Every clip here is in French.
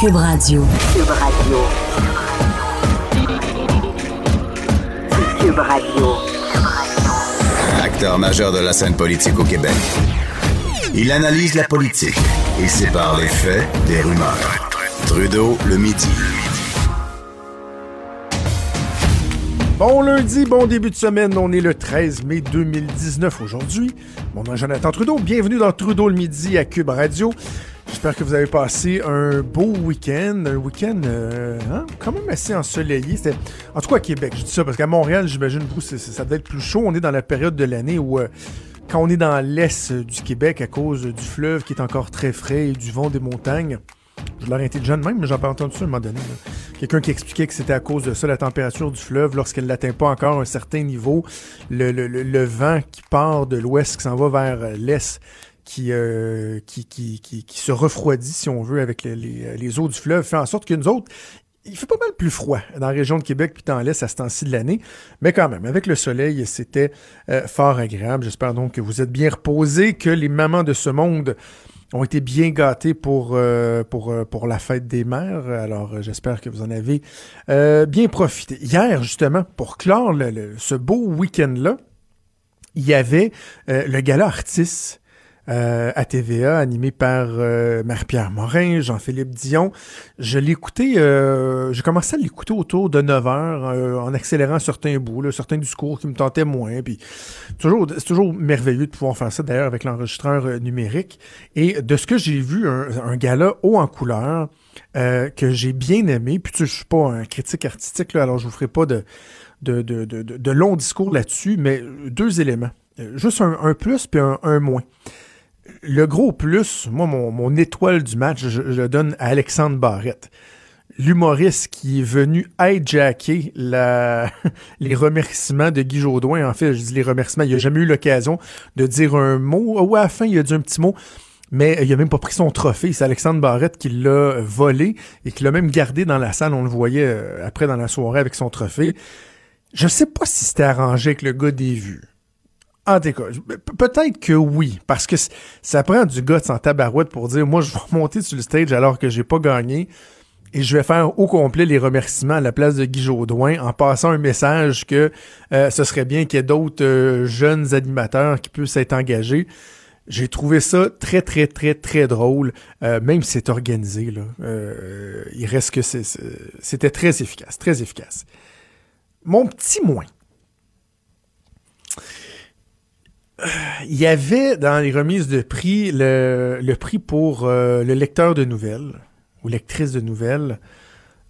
Cube Radio. Cube Radio. Cube Radio. Acteur majeur de la scène politique au Québec. Il analyse la politique et sépare les faits des rumeurs. Trudeau le midi. Bon lundi, bon début de semaine. On est le 13 mai 2019 aujourd'hui. Mon nom est Jonathan Trudeau. Bienvenue dans Trudeau le midi à Cube Radio. J'espère que vous avez passé un beau week-end, un week-end euh, hein, quand même assez ensoleillé. C'était, en tout cas à Québec, je dis ça parce qu'à Montréal, j'imagine ça doit être plus chaud. On est dans la période de l'année où euh, quand on est dans l'est du Québec à cause du fleuve qui est encore très frais et du vent des montagnes. Je l'aurais été de même, mais j'en ai entendu ça à un moment donné. Quelqu'un qui expliquait que c'était à cause de ça, la température du fleuve, lorsqu'elle n'atteint pas encore un certain niveau, le, le, le vent qui part de l'ouest, qui s'en va vers euh, euh, qui, qui, qui, qui, se refroidit, si on veut, avec les, les, eaux du fleuve, fait en sorte que nous autres, il fait pas mal plus froid dans la région de Québec puis dans l'Est à ce temps-ci de l'année. Mais quand même, avec le soleil, c'était euh, fort agréable. J'espère donc que vous êtes bien reposés, que les mamans de ce monde ont été bien gâtées pour, euh, pour, pour la fête des mères. Alors, j'espère que vous en avez bien profité. Hier, justement, pour clore ce beau week-end-là, il y avait le gala Artis euh, à TVA, animé par euh, Marie-Pierre Morin, Jean-Philippe Dion. Je l'écoutais, euh, j'ai commencé à l'écouter autour de 9 heures en accélérant certains bouts, là, certains discours qui me tentaient moins. Puis toujours, c'est toujours merveilleux de pouvoir faire ça d'ailleurs avec l'enregistreur numérique. Et de ce que j'ai vu, un, un gala haut en couleur que j'ai bien aimé. Puis tu sais, je suis pas un critique artistique, là, alors je vous ferai pas de, de, de, de, de longs discours là-dessus, mais deux éléments. Juste un, plus puis un moins le gros plus, moi, mon, étoile du match, je, le donne à Alexandre Barrette. L'humoriste qui est venu hijacker la, les remerciements de Guy Jodoin. En fait, je dis les remerciements. Il n'a jamais eu l'occasion de dire un mot. Ou à la fin, il a dit un petit mot. Mais il a même pas pris son trophée. C'est Alexandre Barrette qui l'a volé et qui l'a même gardé dans la salle. On le voyait euh, après dans la soirée avec son trophée. Je sais pas si c'était arrangé avec le gars des vues. En peut-être que oui, parce que ça prend du gars sans tabarouette pour dire moi je vais monter sur le stage alors que j'ai pas gagné et je vais faire au complet les remerciements à la place de Guy Jodoin en passant un message que euh, ce serait bien qu'il y ait d'autres euh, jeunes animateurs qui puissent être engagés. J'ai trouvé ça très, très, très, très drôle, euh, même si c'est organisé. Là, il reste que c'était très efficace, très efficace. Mon petit moins, il y avait dans les remises de prix le, prix pour euh, le lecteur de nouvelles ou lectrice de nouvelles.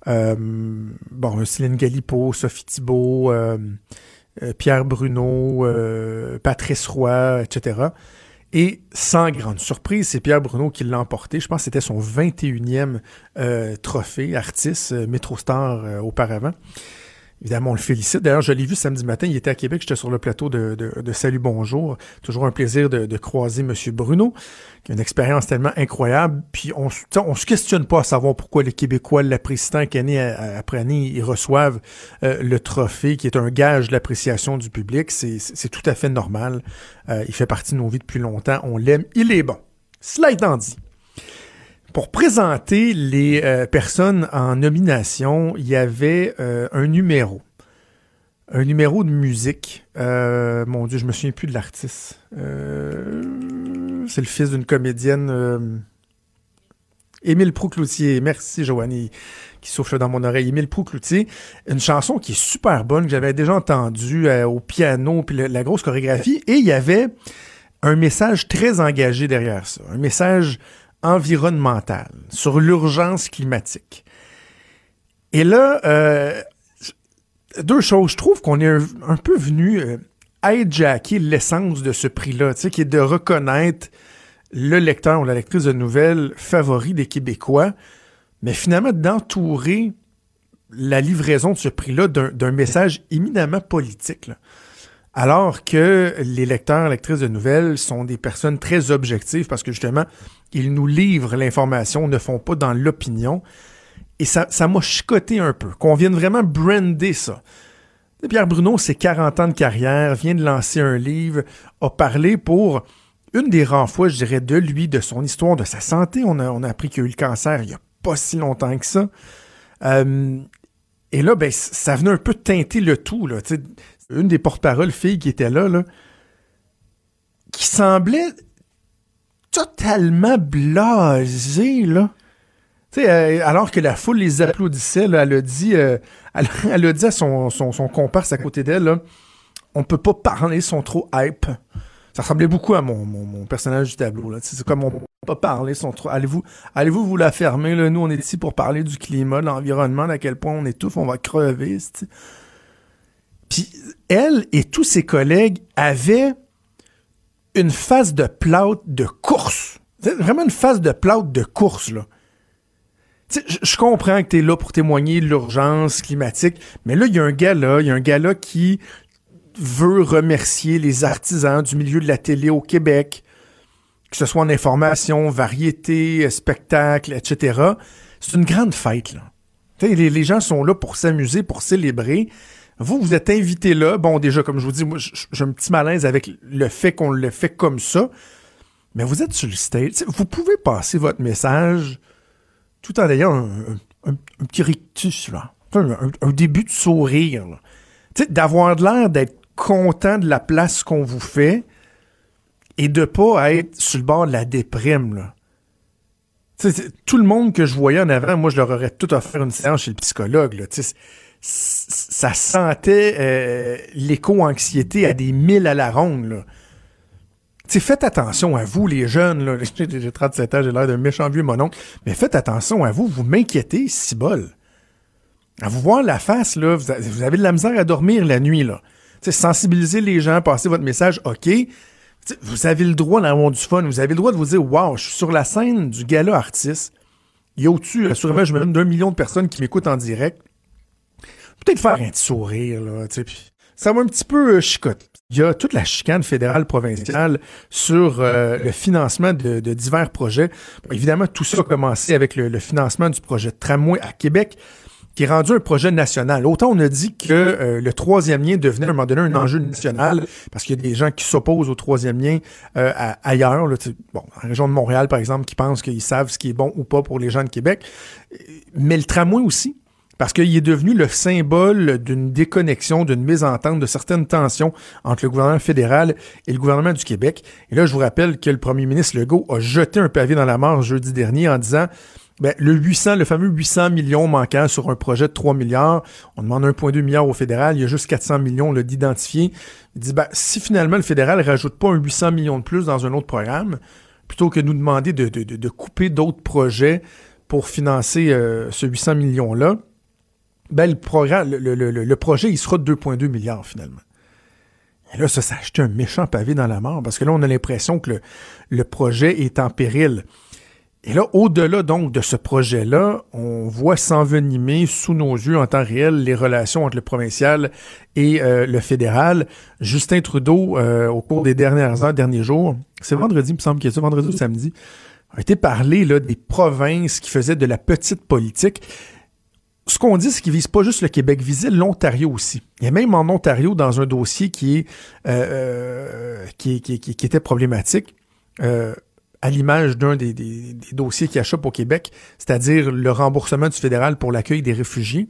Euh, bon, Céline Galipo, Sophie Thibault, euh, Pierre Bruno, Patrice Roy, etc. Et sans grande surprise, c'est Pierre Bruno qui l'a emporté. Je pense que c'était son 21e trophée artiste, MetroStar auparavant. Évidemment, on le félicite. D'ailleurs, je l'ai vu samedi matin, il était à Québec, j'étais sur le plateau de, de, Salut Bonjour. Toujours un plaisir de, de, croiser M. Bruno, qui a une expérience tellement incroyable. Puis on, on se questionne pas à savoir pourquoi les Québécois l'apprécient qu'année après année, ils reçoivent euh, le trophée, qui est un gage de l'appréciation du public. C'est tout à fait normal. Euh, il fait partie de nos vies depuis longtemps. On l'aime. Il est bon. Cela étant dit, pour présenter les euh, personnes en nomination, il y avait euh, un numéro. Un numéro de musique. Euh, mon Dieu, je me souviens plus de l'artiste. c'est le fils d'une comédienne. Émile Proucloutier. Merci, Joanie, qui souffle dans mon oreille. Émile Proucloutier. Une chanson qui est super bonne, que j'avais déjà entendue au piano, puis la grosse chorégraphie. Et il y avait un message très engagé derrière ça. Un message environnementale, sur l'urgence climatique. Et là, euh, deux choses. Je trouve qu'on est un, peu venu euh, hijacker l'essence de ce prix-là, qui est de reconnaître le lecteur ou la lectrice de nouvelles favori des Québécois, mais finalement d'entourer la livraison de ce prix-là d'un message éminemment politique. Alors que les lecteurs, lectrices de nouvelles sont des personnes très objectives parce que justement, ils nous livrent l'information, ne font pas dans l'opinion. Et ça, ça m'a chicoté un peu, qu'on vienne vraiment brander ça. Pierre Bruno, c'est 40 ans de carrière, vient de lancer un livre, a parlé pour une des rares fois, je dirais, de lui, de son histoire, de sa santé. On a, appris qu'il a eu le cancer il y a pas si longtemps que ça. Euh, et là, ben, ça venait un peu teinter le tout. Là. Une des porte-paroles filles qui était là, là, qui semblait totalement blasée, là. Euh, alors que la foule les applaudissait, elle a dit, euh, elle, a dit à son, son, comparse à côté d'elle, on peut pas parler, ils sont trop hype. Ça ressemblait beaucoup à mon, personnage du tableau. C'est comme on peut pas parler, sont trop. Allez-vous, allez-vous vous la fermer là? Nous, on est ici pour parler du climat, de l'environnement, à quel point on étouffe, on va crever. Puis elle et tous ses collègues avaient une phase de plâtre de course. Vraiment une phase de plâtre de course, là. Je comprends que tu es là pour témoigner de l'urgence climatique, mais là, il y a un gars là, il y a un gars là qui veut remercier les artisans du milieu de la télé au Québec, que ce soit en information, variété, spectacle, etc. C'est une grande fête, là. Les, les, gens sont là pour s'amuser, pour célébrer. Vous, vous êtes invité là. Bon, déjà, comme je vous dis, moi, j'ai un petit malaise avec le fait qu'on le fait comme ça. Mais vous êtes sur vous pouvez passer votre message tout en ayant un, petit rictus, là. Un, début de sourire. D'avoir l'air d'être content de la place qu'on vous fait et de pas être sur le bord de la déprime, là. tout le monde que je voyais en avant, moi, je leur aurais tout offert une séance chez le psychologue. Là. Ça sentait euh, l'éco-anxiété à des milles à la ronde. Là. faites attention à vous, les jeunes. J'ai 37 ans, j'ai l'air d'un méchant vieux mononcle. Mais faites attention à vous, vous m'inquiétez, si bol. À vous voir la face, là, vous avez de la misère à dormir la nuit. là sensibiliser les gens, passer votre message, OK. vous avez le droit d'avoir du fun. Vous avez le droit de vous dire, wow, je suis sur la scène du gala artiste. Il y a au-dessus, assurément, je me donne d'un million de personnes qui m'écoutent en direct. Peut-être faire un petit sourire, là, tu sais, ça va un petit peu euh, chicote. Il y a toute la chicane fédérale provinciale sur euh, le financement de, divers projets. évidemment, tout ça a commencé avec le, financement du projet Tramway à Québec qui est rendu un projet national. Autant on a dit que euh, le troisième lien devenait à un moment donné un enjeu national, parce qu'il y a des gens qui s'opposent au troisième lien ailleurs, bon, en région de Montréal, par exemple, qui pensent qu'ils savent ce qui est bon ou pas pour les gens de Québec. Mais le tramway aussi, parce qu'il est devenu le symbole d'une déconnexion, d'une mésentente, de certaines tensions entre le gouvernement fédéral et le gouvernement du Québec. Et là, je vous rappelle que le premier ministre Legault a jeté un pavé dans la mort jeudi dernier en disant ben, le 800, le fameux 800 millions manquant sur un projet de 3 milliards, on demande 1,2 milliard au fédéral, il y a juste 400 millions d'identifiés. Il dit, ben, si finalement le fédéral rajoute pas un 800 millions de plus dans un autre programme, plutôt que nous demander de, de, de couper d'autres projets pour financer euh, ce 800 millions-là, ben, le, le, projet, il sera de 2,2 milliards finalement. Et là, ça, ça acheté un méchant pavé dans la mort, parce que là, on a l'impression que le, le projet est en péril. Et là, au-delà donc de ce projet-là, on voit s'envenimer sous nos yeux en temps réel les relations entre le provincial et euh, le fédéral. Justin Trudeau, euh, au cours des dernières heures, derniers jours, c'est vendredi, il me semble qu'il y a ça, vendredi ou samedi, a été parlé là, des provinces qui faisaient de la petite politique. Ce qu'on dit, c'est qu'ils visent pas juste le Québec, visait l'Ontario aussi. Il y a même en Ontario, dans un dossier qui, est, euh, qui, qui, était problématique, à l'image d'un des, dossiers qui achoppent au Québec, c'est-à-dire le remboursement du fédéral pour l'accueil des réfugiés.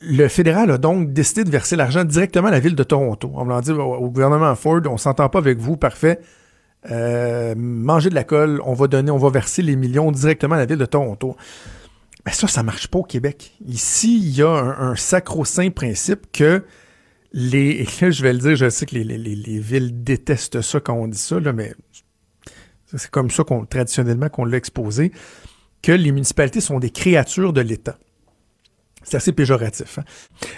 Le fédéral a donc décidé de verser l'argent directement à la ville de Toronto. On va dire au gouvernement Ford, on s'entend pas avec vous, parfait. Euh, mangez de la colle, on va donner, on va verser les millions directement à la ville de Toronto. Mais ça, ça marche pas au Québec. Ici, il y a un, sacro-saint principe que les, et là, je vais le dire, je sais que les, les, les villes détestent ça quand on dit ça, là, mais c'est comme ça qu'on traditionnellement qu'on l'a exposé, que les municipalités sont des créatures de l'État. C'est assez péjoratif. Hein.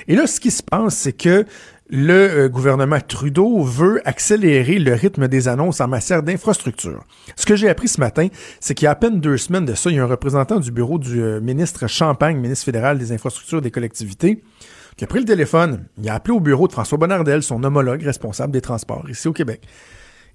Et là, ce qui se passe, c'est que le euh, gouvernement Trudeau veut accélérer le rythme des annonces en matière d'infrastructure. Ce que j'ai appris ce matin, c'est qu'il y a à peine deux semaines de ça, il y a un représentant du bureau du euh, ministre Champagne, ministre fédéral des infrastructures des collectivités, qui a pris le téléphone, il a appelé au bureau de François Bonnardel, son homologue responsable des transports ici au Québec.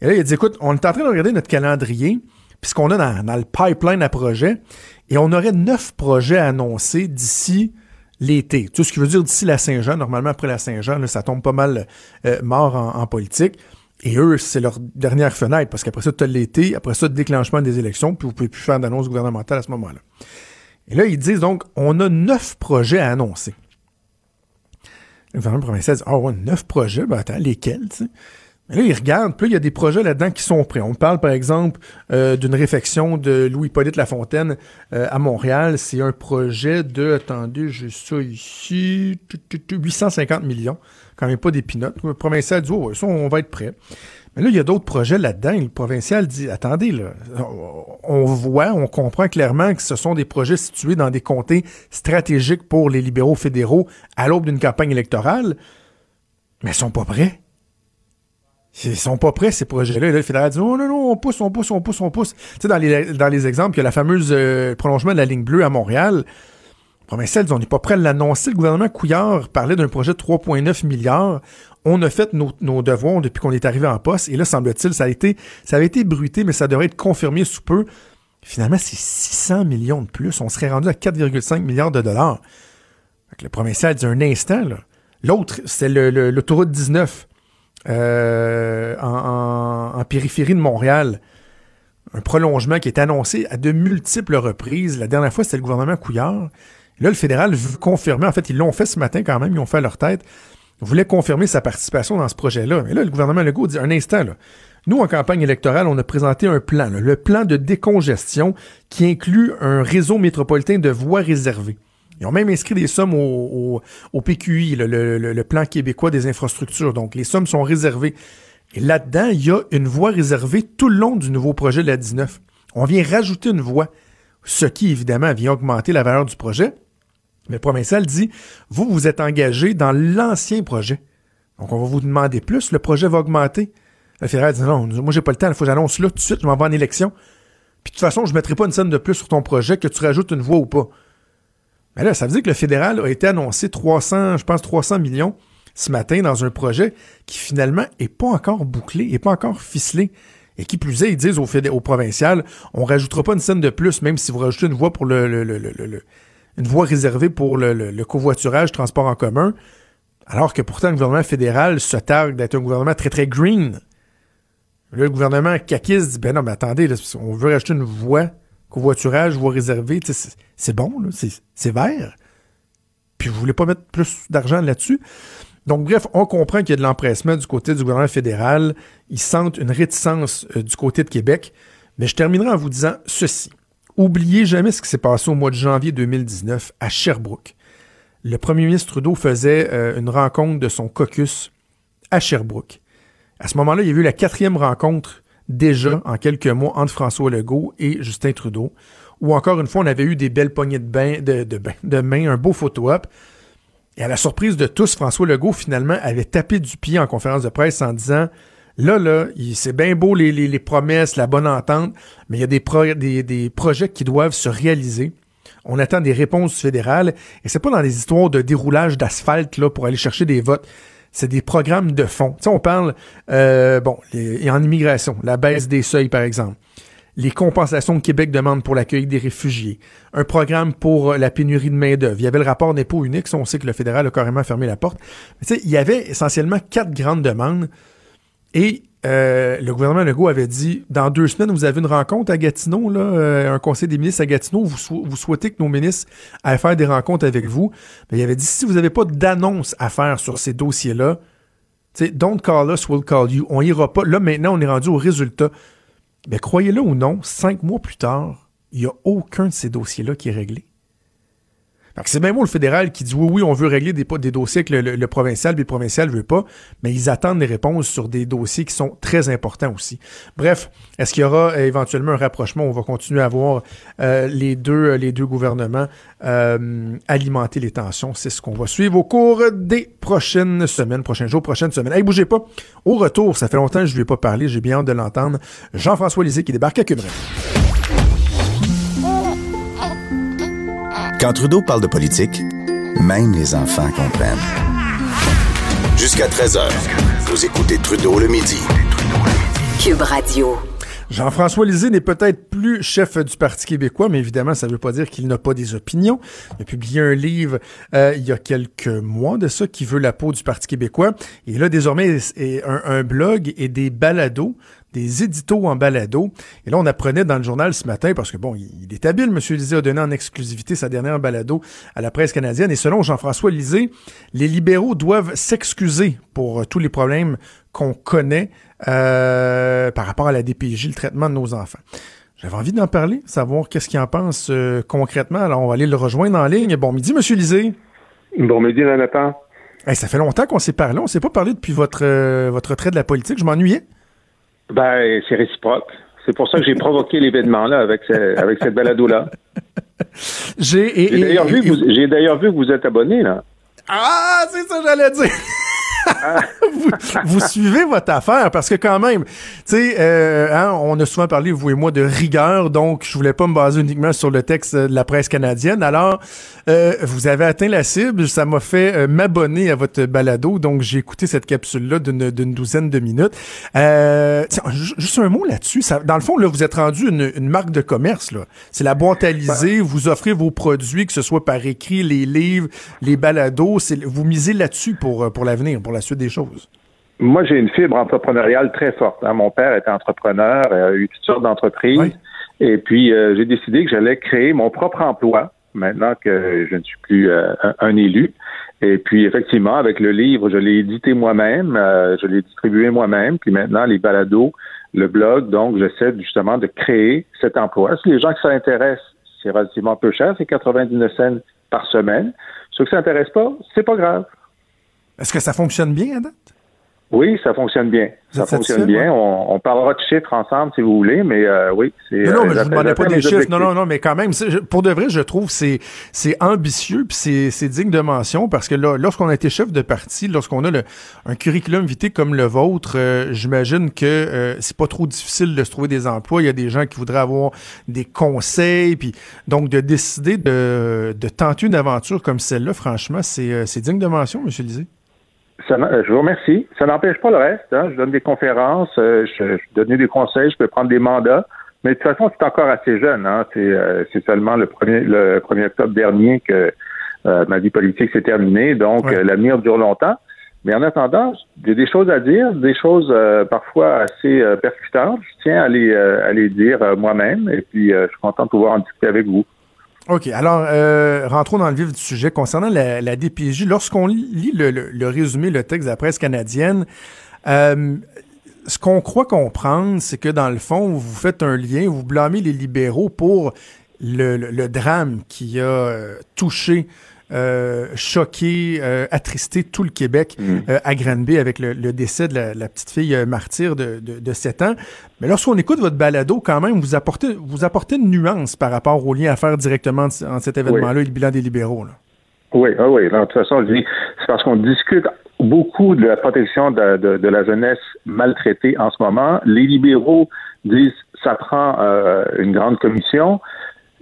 Et là, il a dit, écoute, on est en train de regarder notre calendrier, puisqu'on a dans, le pipeline à projets, et on aurait neuf projets à annoncer d'ici l'été. Sais, ce qui veut dire d'ici la Saint-Jean. Normalement, après la Saint-Jean, ça tombe pas mal euh, mort en, politique. Et eux, c'est leur dernière fenêtre, parce qu'après ça, tu as l'été, après ça, déclenchement des élections, puis vous pouvez plus faire d'annonce gouvernementale à ce moment-là. Et là, ils disent donc, on a neuf projets à annoncer. Le gouvernement provincial dit, ah ouais, neuf projets, ben attends, lesquels, tu sais? Là, ils regardent, puis il y a des projets là-dedans qui sont prêts. On parle, par exemple, euh, d'une réfection de Louis-Hippolyte Lafontaine euh, à Montréal. C'est un projet de, attendez, j'ai ça ici, 850 millions. Quand même pas des pinottes. Le provincial dit, oh, ça, on va être prêt. Mais là, il y a d'autres projets là-dedans. Le provincial dit, attendez, là, on voit, on comprend clairement que ce sont des projets situés dans des comtés stratégiques pour les libéraux fédéraux à l'aube d'une campagne électorale, mais ils sont pas prêts. Ils sont pas prêts, ces projets-là. là, le fédéral dit, oh non, non, on pousse, on pousse, on pousse, on pousse. Tu sais, dans les, dans les exemples, il y a la fameuse euh, prolongement de la ligne bleue à Montréal. Provincial dit, on n'est pas prêt à l'annoncer. Le gouvernement Couillard parlait d'un projet de 3,9 milliards on a fait nos, devoirs depuis qu'on est arrivé en poste, et là, semble-t-il, ça a été, ça avait été bruité, mais ça devrait être confirmé sous peu. Finalement, c'est 600 millions de plus. On serait rendu à 4,5 milliards de dollars. le provincial dit un instant, L'autre, c'est l'autoroute 19 euh, en, périphérie de Montréal. Un prolongement qui est annoncé à de multiples reprises. La dernière fois, c'était le gouvernement Couillard. Là, le fédéral veut confirmer. En fait, ils l'ont fait ce matin quand même. Ils ont fait leur tête voulait confirmer sa participation dans ce projet-là. Mais là, le gouvernement Legault dit un instant, nous, en campagne électorale, on a présenté un plan, le plan de décongestion qui inclut un réseau métropolitain de voies réservées. Ils ont même inscrit des sommes au, PQI, le, plan québécois des infrastructures. Donc, les sommes sont réservées. Et là-dedans, il y a une voie réservée tout le long du nouveau projet de la 19. On vient rajouter une voie, ce qui, évidemment, vient augmenter la valeur du projet. Mais le provincial dit, vous, vous êtes engagé dans l'ancien projet. Donc, on va vous demander plus, le projet va augmenter. Le fédéral dit, non, moi, j'ai pas le temps, il faut que j'annonce là tout de suite, je m'en vais en élection. Puis, de toute façon, je mettrai pas une somme de plus sur ton projet que tu rajoutes une voix ou pas. Mais là, ça veut dire que le fédéral a été annoncé 300, je pense 300 millions ce matin dans un projet qui finalement est pas encore bouclé, est pas encore ficelé. Et qui plus est, ils disent au, au provincial, on rajoutera pas une somme de plus, même si vous rajoutez une voix pour le, le, le, le une voie réservée pour le, covoiturage, transport en commun, alors que pourtant le gouvernement fédéral se targue d'être un gouvernement très très green. Là, le gouvernement caquiste dit ben non, mais attendez, on veut rajouter une voie covoiturage, voie réservée, c'est bon, c'est vert. Puis vous voulez pas mettre plus d'argent là-dessus. Donc, bref, on comprend qu'il y a de l'empressement du côté du gouvernement fédéral. Ils sentent une réticence euh, du côté de Québec. Mais je terminerai en vous disant ceci. Oubliez jamais ce qui s'est passé au mois de janvier 2019 à Sherbrooke. Le premier ministre Trudeau faisait euh, une rencontre de son caucus à Sherbrooke. À ce moment-là, il y a eu la quatrième rencontre déjà en quelques mois entre François Legault et Justin Trudeau, où encore une fois, on avait eu des belles poignées de, main, un beau photo-op. Et à la surprise de tous, François Legault, finalement, avait tapé du pied en conférence de presse en disant Là, là, c'est bien beau les, promesses, la bonne entente, mais il y a des, projets qui doivent se réaliser. On attend des réponses fédérales et c'est pas dans des histoires de déroulage d'asphalte pour aller chercher des votes. C'est des programmes de fond. Tu sais, on parle, euh, bon, et en immigration, la baisse des seuils, par exemple les compensations que Québec demande pour l'accueil des réfugiés, un programme pour la pénurie de main-d'œuvre. Il y avait le rapport d'impôt unique, on sait que le fédéral a carrément fermé la porte. Mais il y avait essentiellement quatre grandes demandes et euh, le gouvernement Legault avait dit dans deux semaines, vous avez une rencontre à Gatineau, euh, un conseil des ministres à Gatineau. Vous, vous souhaitez que nos ministres aillent faire des rencontres avec vous. Mais il avait dit si vous n'avez pas d'annonce à faire sur ces dossiers-là, don't call us, we'll call you. On ira pas. Là, maintenant, on est rendu au résultat. Mais croyez-le ou non, cinq mois plus tard, il n'y a aucun de ces dossiers-là qui est réglé c'est même le fédéral qui dit oui, oui, on veut régler des, dossiers avec le, provincial, puis le provincial veut pas, mais ils attendent des réponses sur des dossiers qui sont très importants aussi. Bref, est-ce qu'il y aura euh, éventuellement un rapprochement? On va continuer à voir euh, les, deux, les deux gouvernements euh, alimenter les tensions. C'est ce qu'on va suivre au cours des prochaines semaines, prochains jours, prochaines semaines. Hey, bougez pas. Au retour, ça fait longtemps que je ne lui ai pas parlé, j'ai bien hâte de l'entendre. Jean-François Lisée qui débarque à Cube Quand Trudeau parle de politique, même les enfants comprennent. Jusqu'à 13h, vous écoutez Trudeau le midi. Cube Radio. Jean-François Lisée n'est peut-être plus chef du Parti québécois, mais évidemment, ça ne veut pas dire qu'il n'a pas des opinions. Il a publié un livre euh, il y a quelques mois de ça qui veut la peau du Parti québécois. Et là, désormais, un, un blog et des balados des éditos en balado. Et là, on apprenait dans le journal ce matin, parce que bon, il, est habile, M. Lisée a donné en exclusivité sa dernière balado à la presse canadienne. Et selon Jean-François Lisée, les libéraux doivent s'excuser pour euh, tous les problèmes qu'on connaît euh, par rapport à la DPJ, le traitement de nos enfants. J'avais envie d'en parler, savoir qu'est-ce qu'il en pense euh, concrètement. Alors, on va aller le rejoindre en ligne. Bon midi, M. Lisée. Bon midi, Jonathan. ça fait longtemps qu'on s'est parlé. On s'est pas parlé depuis votre, votre trait de la politique. Je m'ennuyais. Ben, c'est réciproque. C'est pour ça que j'ai provoqué l'événement-là avec, avec cette balado-là. J'ai d'ailleurs vu, vu, que vous êtes abonné, là. Ah, c'est ça que j'allais dire. vous, suivez votre affaire parce que quand même, tu sais, euh, hein, on a souvent parlé, vous et moi, de rigueur, donc je voulais pas me baser uniquement sur le texte de la presse canadienne. Alors, euh, vous avez atteint la cible, ça m'a fait euh, m'abonner à votre balado, donc j'ai écouté cette capsule-là d'une douzaine de minutes. juste un mot là-dessus, dans le fond, là, vous êtes rendu une, marque de commerce, là. C'est la boîte à vous offrez vos produits, que ce soit par écrit, les livres, les balados, vous misez là-dessus pour, pour l'avenir, pour la suite des choses? Moi, j'ai une fibre entrepreneuriale très forte. Hein. Mon père était entrepreneur, a eu toutes sortes d'entreprises. Et puis, euh, j'ai décidé que j'allais créer mon propre emploi maintenant que je ne suis plus euh, un, élu. Et puis, effectivement, avec le livre, je l'ai édité moi-même, euh, je l'ai distribué moi-même. Puis maintenant, les balados, le blog, donc, j'essaie justement de créer cet emploi. Si les gens qui s'intéressent, c'est relativement peu cher, c'est 99 cents par semaine. Ceux qui ne s'intéressent pas, c'est pas grave. Est-ce que ça fonctionne bien à oui, ça fonctionne bien. ça fonctionne bien. On, parlera de chiffres ensemble si vous voulez, mais euh, oui, c'est. Non, non, mais je ne demandais pas des chiffres. Non, non, non, mais quand même, pour de vrai, je trouve c'est c'est ambitieux puis c'est digne de mention parce que là, lorsqu'on a été chef de parti, lorsqu'on a le, un curriculum vitae comme le vôtre, euh, j'imagine que euh, c'est pas trop difficile de se trouver des emplois. Il y a des gens qui voudraient avoir des conseils, puis donc de décider de, de tenter une aventure comme celle-là, franchement, c'est digne de mention, Monsieur Lisée. Euh, je vous remercie. Ça n'empêche pas le reste. Hein. Je donne des conférences, euh, je, je donne des conseils, je peux prendre des mandats. Mais de toute façon, c'est encore assez jeune. Hein. C'est, euh, seulement le premier le 1er octobre dernier que ma vie politique s'est terminée. Donc, l'avenir dure longtemps. Mais en attendant, j'ai des choses à dire, des choses parfois assez percutantes. Je tiens à les, à les dire moi-même. Et puis, je suis content de pouvoir en discuter avec vous. OK. Alors, euh, rentrons dans le vif du sujet. Concernant la, la DPJ, lorsqu'on lit le, le, résumé, le texte de la presse canadienne, euh, ce qu'on croit comprendre, c'est que dans le fond, vous faites un lien, vous blâmez les libéraux pour le, le drame qui a euh, touché euh, choqué, euh, attristé tout le Québec mm. euh, à Granby avec le, décès de la, petite fille martyre de, de, 7 ans. Mais lorsqu'on écoute votre balado, quand même, vous apportez, vous apportez une nuance par rapport au lien à faire directement en cet événement-là et le bilan des libéraux. Là. Oui, ah oui. de toute façon, je dis, c'est parce qu'on discute beaucoup de la protection de, de, la jeunesse maltraitée en ce moment. Les libéraux disent ça prend une grande commission.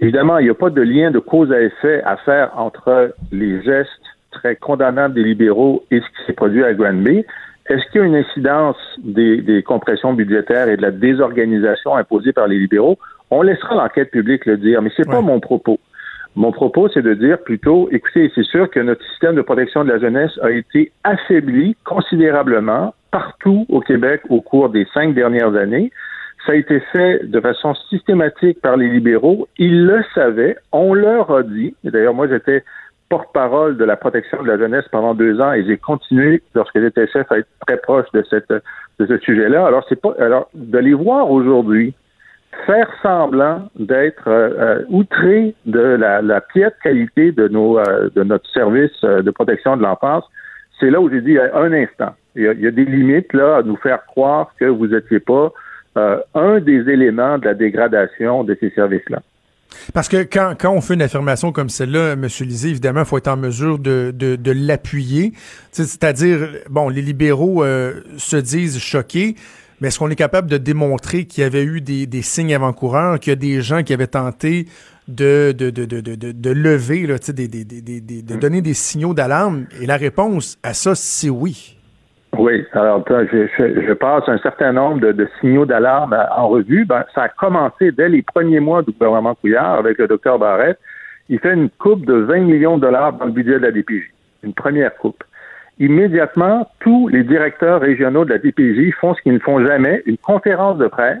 Évidemment, il n'y a pas de lien de cause à effet à faire entre les gestes très condamnables des libéraux et ce qui s'est produit à Granby. Est-ce qu'il y a une incidence des, compressions budgétaires et de la désorganisation imposée par les libéraux? On laissera l'enquête publique le dire, mais c'est pas mon propos. Mon propos, c'est de dire plutôt, écoutez, c'est sûr que notre système de protection de la jeunesse a été affaibli considérablement partout au Québec au cours des cinq dernières années. Ça a été fait de façon systématique par les libéraux. Ils le savaient. On leur a dit. D'ailleurs, moi, j'étais porte-parole de la protection de la jeunesse pendant deux ans et j'ai continué, lorsque j'étais chef, à être très proche de cette de ce sujet-là. Alors, c'est pas alors de les voir aujourd'hui faire semblant d'être euh, euh outrés de la, la piètre qualité de nos euh, de notre service euh, de protection de l'enfance, c'est là où j'ai dit un instant. Il y, a, il y, a, des limites là à nous faire croire que vous n'étiez pas euh, un des éléments de la dégradation de ces services-là. Parce que quand, quand on fait une affirmation comme celle-là, M. Lisée, évidemment, il faut être en mesure de, de, de l'appuyer. C'est-à-dire, bon, les libéraux euh, se disent choqués, mais est-ce qu'on est capable de démontrer qu'il y avait eu des, des signes avant-coureurs, qu'il y a des gens qui avaient tenté de, de, de, de, de, de lever, là, des, des, des, de donner des signaux d'alarme? Et la réponse à ça, c'est oui. Oui, alors je, je, passe un certain nombre de, signaux d'alarme en revue. Ben, ça a commencé dès les premiers mois du gouvernement Couillard avec le docteur Barrette. Il fait une coupe de 20 millions de dollars dans le budget de la DPJ, une première coupe. immédiatement, tous les directeurs régionaux de la DPJ font ce qu'ils ne font jamais, une conférence de presse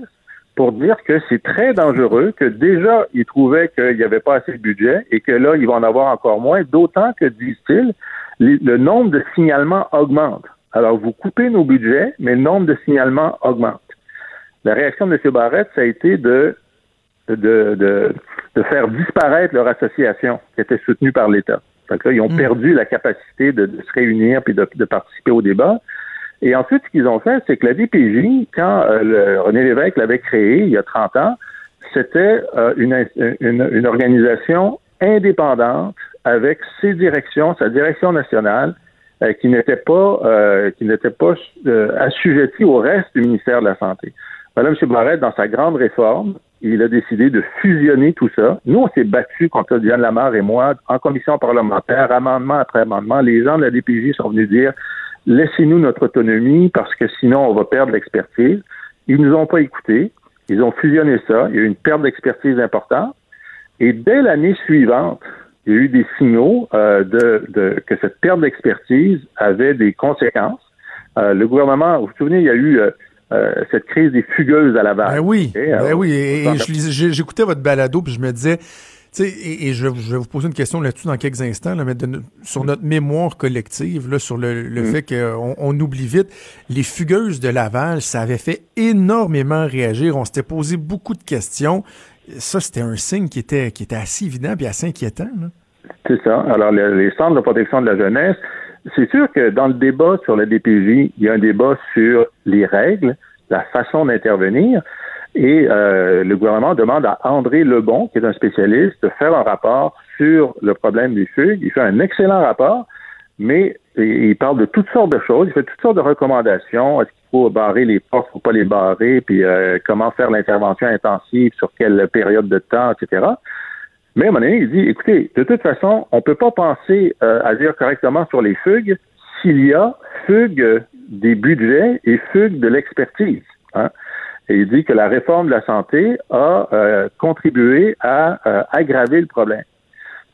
pour dire que c'est très dangereux, que déjà, ils trouvaient qu'il n'y avait pas assez de budget et que là, ils vont en avoir encore moins, d'autant que, disent-ils, le nombre de signalements augmente. Alors, vous coupez nos budgets, mais le nombre de signalements augmente. La réaction de M. Barrett, ça a été de, de, de, de faire disparaître leur association qui était soutenue par l'État. Donc là, ils ont hmm. perdu la capacité de, se réunir puis de, de, participer au débat. Et ensuite, ce qu'ils ont fait, c'est que la DPJ, quand euh, René Lévesque l'avait créée il y a 30 ans, c'était euh, une, une, une, organisation indépendante avec ses directions, sa direction nationale, euh, qui n'était pas qui n'était pas assujettie au reste du ministère de la Santé. Madame. Barrette, dans sa grande réforme, il a décidé de fusionner tout ça. Nous, on s'est battu contre Diane Lamar et moi en commission parlementaire, amendement après amendement. Les gens de la DPJ sont venus dire laissez-nous notre autonomie parce que sinon on va perdre l'expertise. Ils nous ont pas écoutés. Ils ont fusionné ça. Il y a eu une perte d'expertise importante. Et dès l'année suivante, il y a eu des signaux euh, de, que cette perte d'expertise avait des conséquences. Euh, le gouvernement, vous vous souvenez, il y a eu euh, euh, cette crise des fugueuses à la Ben oui, ben oui. Et, j'écoutais votre balado, puis je me disais, et, et je, vais vous poser une question là-dessus dans quelques instants, là, mais sur notre mémoire collective, là, sur le, le mm. fait qu'on on oublie vite, les fugueuses de Laval, ça avait fait énormément réagir. On s'était posé beaucoup de questions. Ça, c'était un signe qui était, qui était assez évident et assez inquiétant. C'est ça. Alors, les centres de protection de la jeunesse, c'est sûr que dans le débat sur la DPJ, il y a un débat sur les règles, la façon d'intervenir, et euh, le gouvernement demande à André Lebon, qui est un spécialiste, de faire un rapport sur le problème des fugues. Il fait un excellent rapport, mais il parle de toutes sortes de choses, il fait toutes sortes de recommandations. Est-ce faut barrer les portes, faut pas les barrer, puis euh, comment faire l'intervention intensive, sur quelle période de temps, etc. Mais à un moment donné, il dit, écoutez, de toute façon, on ne peut pas penser euh, à dire correctement sur les fugues s'il y a fugue des budgets et fugue de l'expertise. Hein. Et il dit que la réforme de la santé a euh, contribué à euh, aggraver le problème.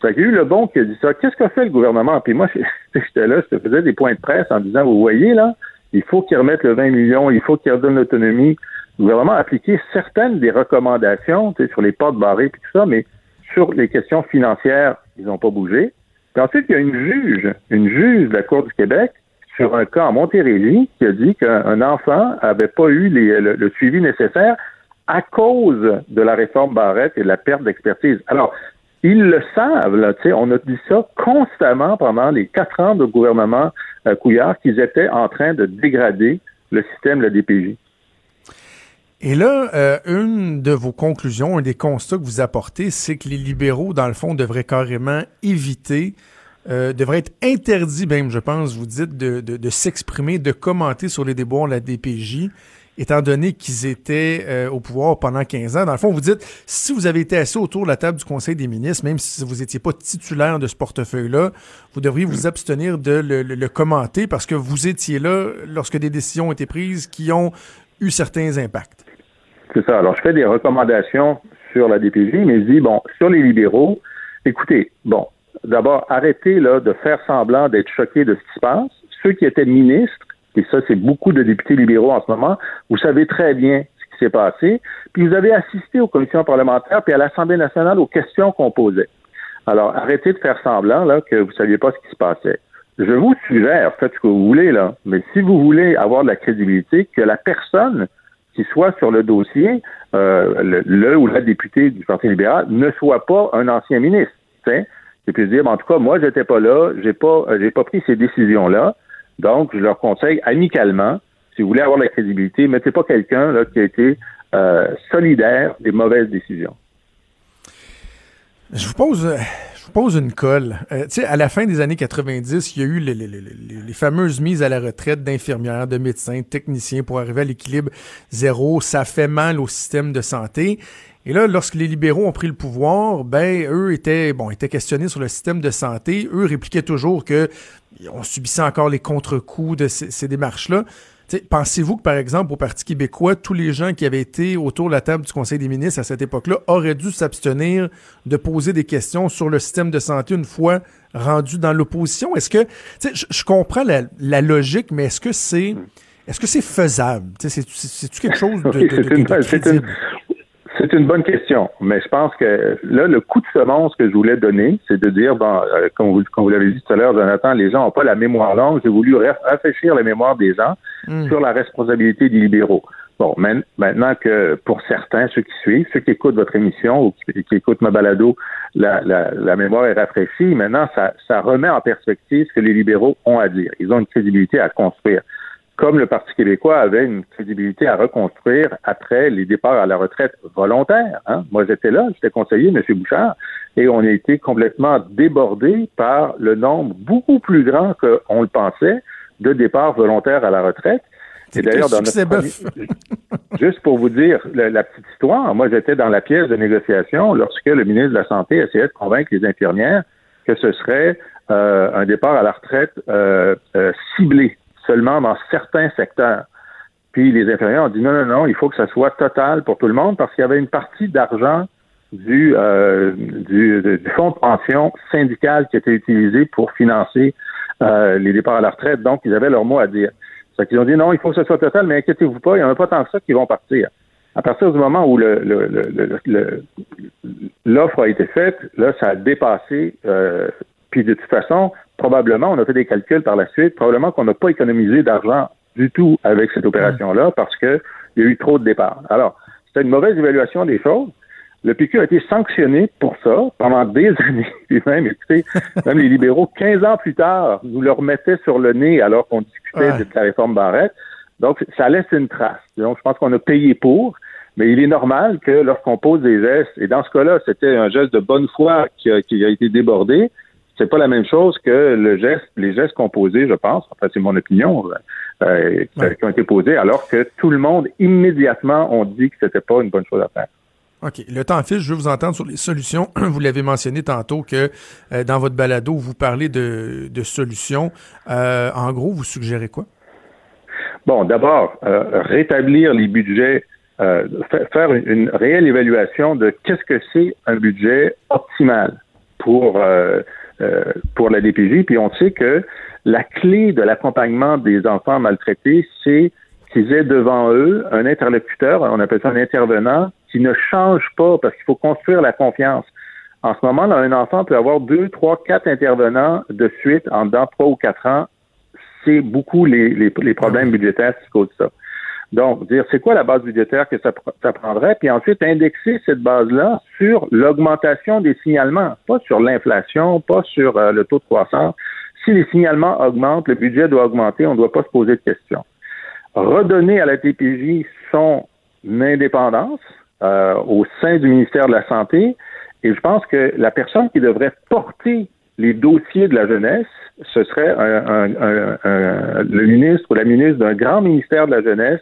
Ça qu'il y a eu le bon qui a dit ça. Qu'est-ce qu'a fait le gouvernement? Puis moi, j'étais là, je te faisais des points de presse en disant, vous voyez là, il faut qu'ils remettent le 20 millions, il faut qu'ils redonnent l'autonomie. Le gouvernement a appliqué certaines des recommandations sur les portes barrées et tout ça, mais sur les questions financières, ils n'ont pas bougé. Puis ensuite, il y a une juge, une juge de la Cour du Québec sur un cas en Montérégie qui a dit qu'un enfant n'avait pas eu le, suivi nécessaire à cause de la réforme Barrette et de la perte d'expertise. Alors, ils le savent, on a dit ça constamment pendant les quatre ans de gouvernement Couillard qu'ils étaient en train de dégrader le système de la DPJ. Et là, euh, une de vos conclusions, un des constats que vous apportez, c'est que les libéraux, dans le fond, devraient carrément éviter, euh, devraient être interdits même, je pense, vous dites, de, s'exprimer, de commenter sur les déboires de la DPJ, étant donné qu'ils étaient euh, au pouvoir pendant 15 ans. Dans le fond, vous dites, si vous avez été assis autour de la table du Conseil des ministres, même si vous n'étiez pas titulaire de ce portefeuille-là, vous devriez vous abstenir de le, le, commenter parce que vous étiez là lorsque des décisions ont été prises qui ont eu certains impacts. C'est ça. Alors, je fais des recommandations sur la DPJ, mais je dis, bon, sur les libéraux, écoutez, bon, d'abord, arrêtez là, de faire semblant d'être choqués de ce qui se passe. Ceux qui étaient ministres, et ça, c'est beaucoup de députés libéraux en ce moment, vous savez très bien ce qui s'est passé. Puis vous avez assisté aux commissions parlementaires puis à l'Assemblée nationale aux questions qu'on posait. Alors, arrêtez de faire semblant là, que vous ne saviez pas ce qui se passait. Je vous suggère, faites ce que vous voulez, là, mais si vous voulez avoir de la crédibilité, que la personne qui soit sur le dossier, euh, le, ou la députée du Parti libéral ne soit pas un ancien ministre. Et puis dire, en tout cas, moi, j'étais pas là, j'ai pas, j'ai pas pris ces décisions-là. Donc, je leur conseille amicalement, si vous voulez avoir la crédibilité, mettez pas quelqu'un là, qui a été euh, solidaire des mauvaises décisions. Je vous pose, pose une colle. Euh, tu sais, à la fin des années 90, il y a eu les, fameuses mises à la retraite d'infirmières, de médecins, de techniciens pour arriver à l'équilibre zéro. Ça fait mal au système de santé. Et là, lorsque les libéraux ont pris le pouvoir, ben eux étaient bon, étaient questionnés sur le système de santé. Eux répliquaient toujours que on subissait encore les contre-coups de ces, démarches-là. pensez-vous que, par exemple, au Parti québécois, tous les gens qui avaient été autour de la table du Conseil des ministres à cette époque-là auraient dû s'abstenir de poser des questions sur le système de santé une fois rendu dans l'opposition? Est-ce que, je, je comprends la, logique, mais est-ce que c'est est-ce que c'est faisable? C'est-tu quelque chose de, de, c'est une bonne question, mais je pense que là, le coup de semence que je voulais donner, c'est de dire, bon, euh, comme vous, vous l'avez dit tout à l'heure, Jonathan, les gens n'ont pas la mémoire longue. J'ai voulu rafraîchir la mémoire des gens hmm. sur la responsabilité des libéraux. Bon, maintenant que pour certains, ceux qui suivent, ceux qui écoutent votre émission ou qui, écoutent ma balado, la, la, la, mémoire est rafraîchie, maintenant, ça, ça remet en perspective ce que les libéraux ont à dire. Ils ont une crédibilité à construire comme le Parti québécois avait une crédibilité à reconstruire après les départs à la retraite volontaires. Hein. Moi, j'étais là, j'étais conseiller, M. Bouchard, et on a été complètement débordé par le nombre beaucoup plus grand qu'on le pensait de départs volontaires à la retraite. Et d'ailleurs, dans notre juste pour vous dire la, petite histoire, moi j'étais dans la pièce de négociation lorsque le ministre de la Santé essayait de convaincre les infirmières que ce serait euh, un départ à la retraite euh, euh, ciblé seulement dans certains secteurs. Puis les infirmières ont dit non, non, non, il faut que ça soit total pour tout le monde parce qu'il y avait une partie d'argent du, euh, fonds de pension syndical qui était utilisé pour financer euh, les départs à la retraite. Donc, ils avaient leur mot à dire. C'est qu'ils ont dit non, il faut que ce soit total, mais inquiétez-vous pas, il n'y en a pas tant que ça qui vont partir. À partir du moment où l'offre le, le, a été faite, là, ça a dépassé. Euh, puis de toute façon, probablement, on a fait des calculs par la suite, probablement qu'on n'a pas économisé d'argent du tout avec cette opération-là parce qu'il y a eu trop de départs. Alors, c'était une mauvaise évaluation des choses. Le PQ a été sanctionné pour ça pendant des années. Puis même, écoutez, même les libéraux, 15 ans plus tard, nous le remettaient sur le nez alors qu'on discutait de la réforme Barrette. Donc, ça laisse une trace. Donc, je pense qu'on a payé pour. Mais il est normal que lorsqu'on pose des gestes, et dans ce cas-là, c'était un geste de bonne foi qui qui a été débordé, c'est pas la même chose que le geste, les gestes posait, je pense, enfin c'est mon opinion, euh, qui ont été posés, alors que tout le monde immédiatement ont dit que c'était pas une bonne chose à faire. OK. Le temps file, je veux vous entendre sur les solutions. Vous l'avez mentionné tantôt que euh, dans votre balado, vous parlez de, solutions. Euh, en gros, vous suggérez quoi? Bon, d'abord, rétablir les budgets, faire une, une, réelle évaluation de qu'est-ce que c'est un budget optimal pour euh, pour la DPJ. Puis on sait que la clé de l'accompagnement des enfants maltraités, c'est qu'ils aient devant eux un interlocuteur, on appelle ça un intervenant, qui ne change pas parce qu'il faut construire la confiance. En ce moment, là, un enfant peut avoir deux, trois, quatre intervenants de suite en dans trois ou quatre ans. C'est beaucoup les, les, les problèmes budgétaires qui causent ça. Donc, dire c'est quoi la base budgétaire que ça, prendrait, puis ensuite indexer cette base-là sur l'augmentation des signalements, pas sur l'inflation, pas sur euh, le taux de croissance. Si les signalements augmentent, le budget doit augmenter, on ne doit pas se poser de questions. Redonner à la TPJ son indépendance euh, au sein du ministère de la Santé, et je pense que la personne qui devrait porter les dossiers de la jeunesse, ce serait le ministre ou la ministre d'un grand ministère de la jeunesse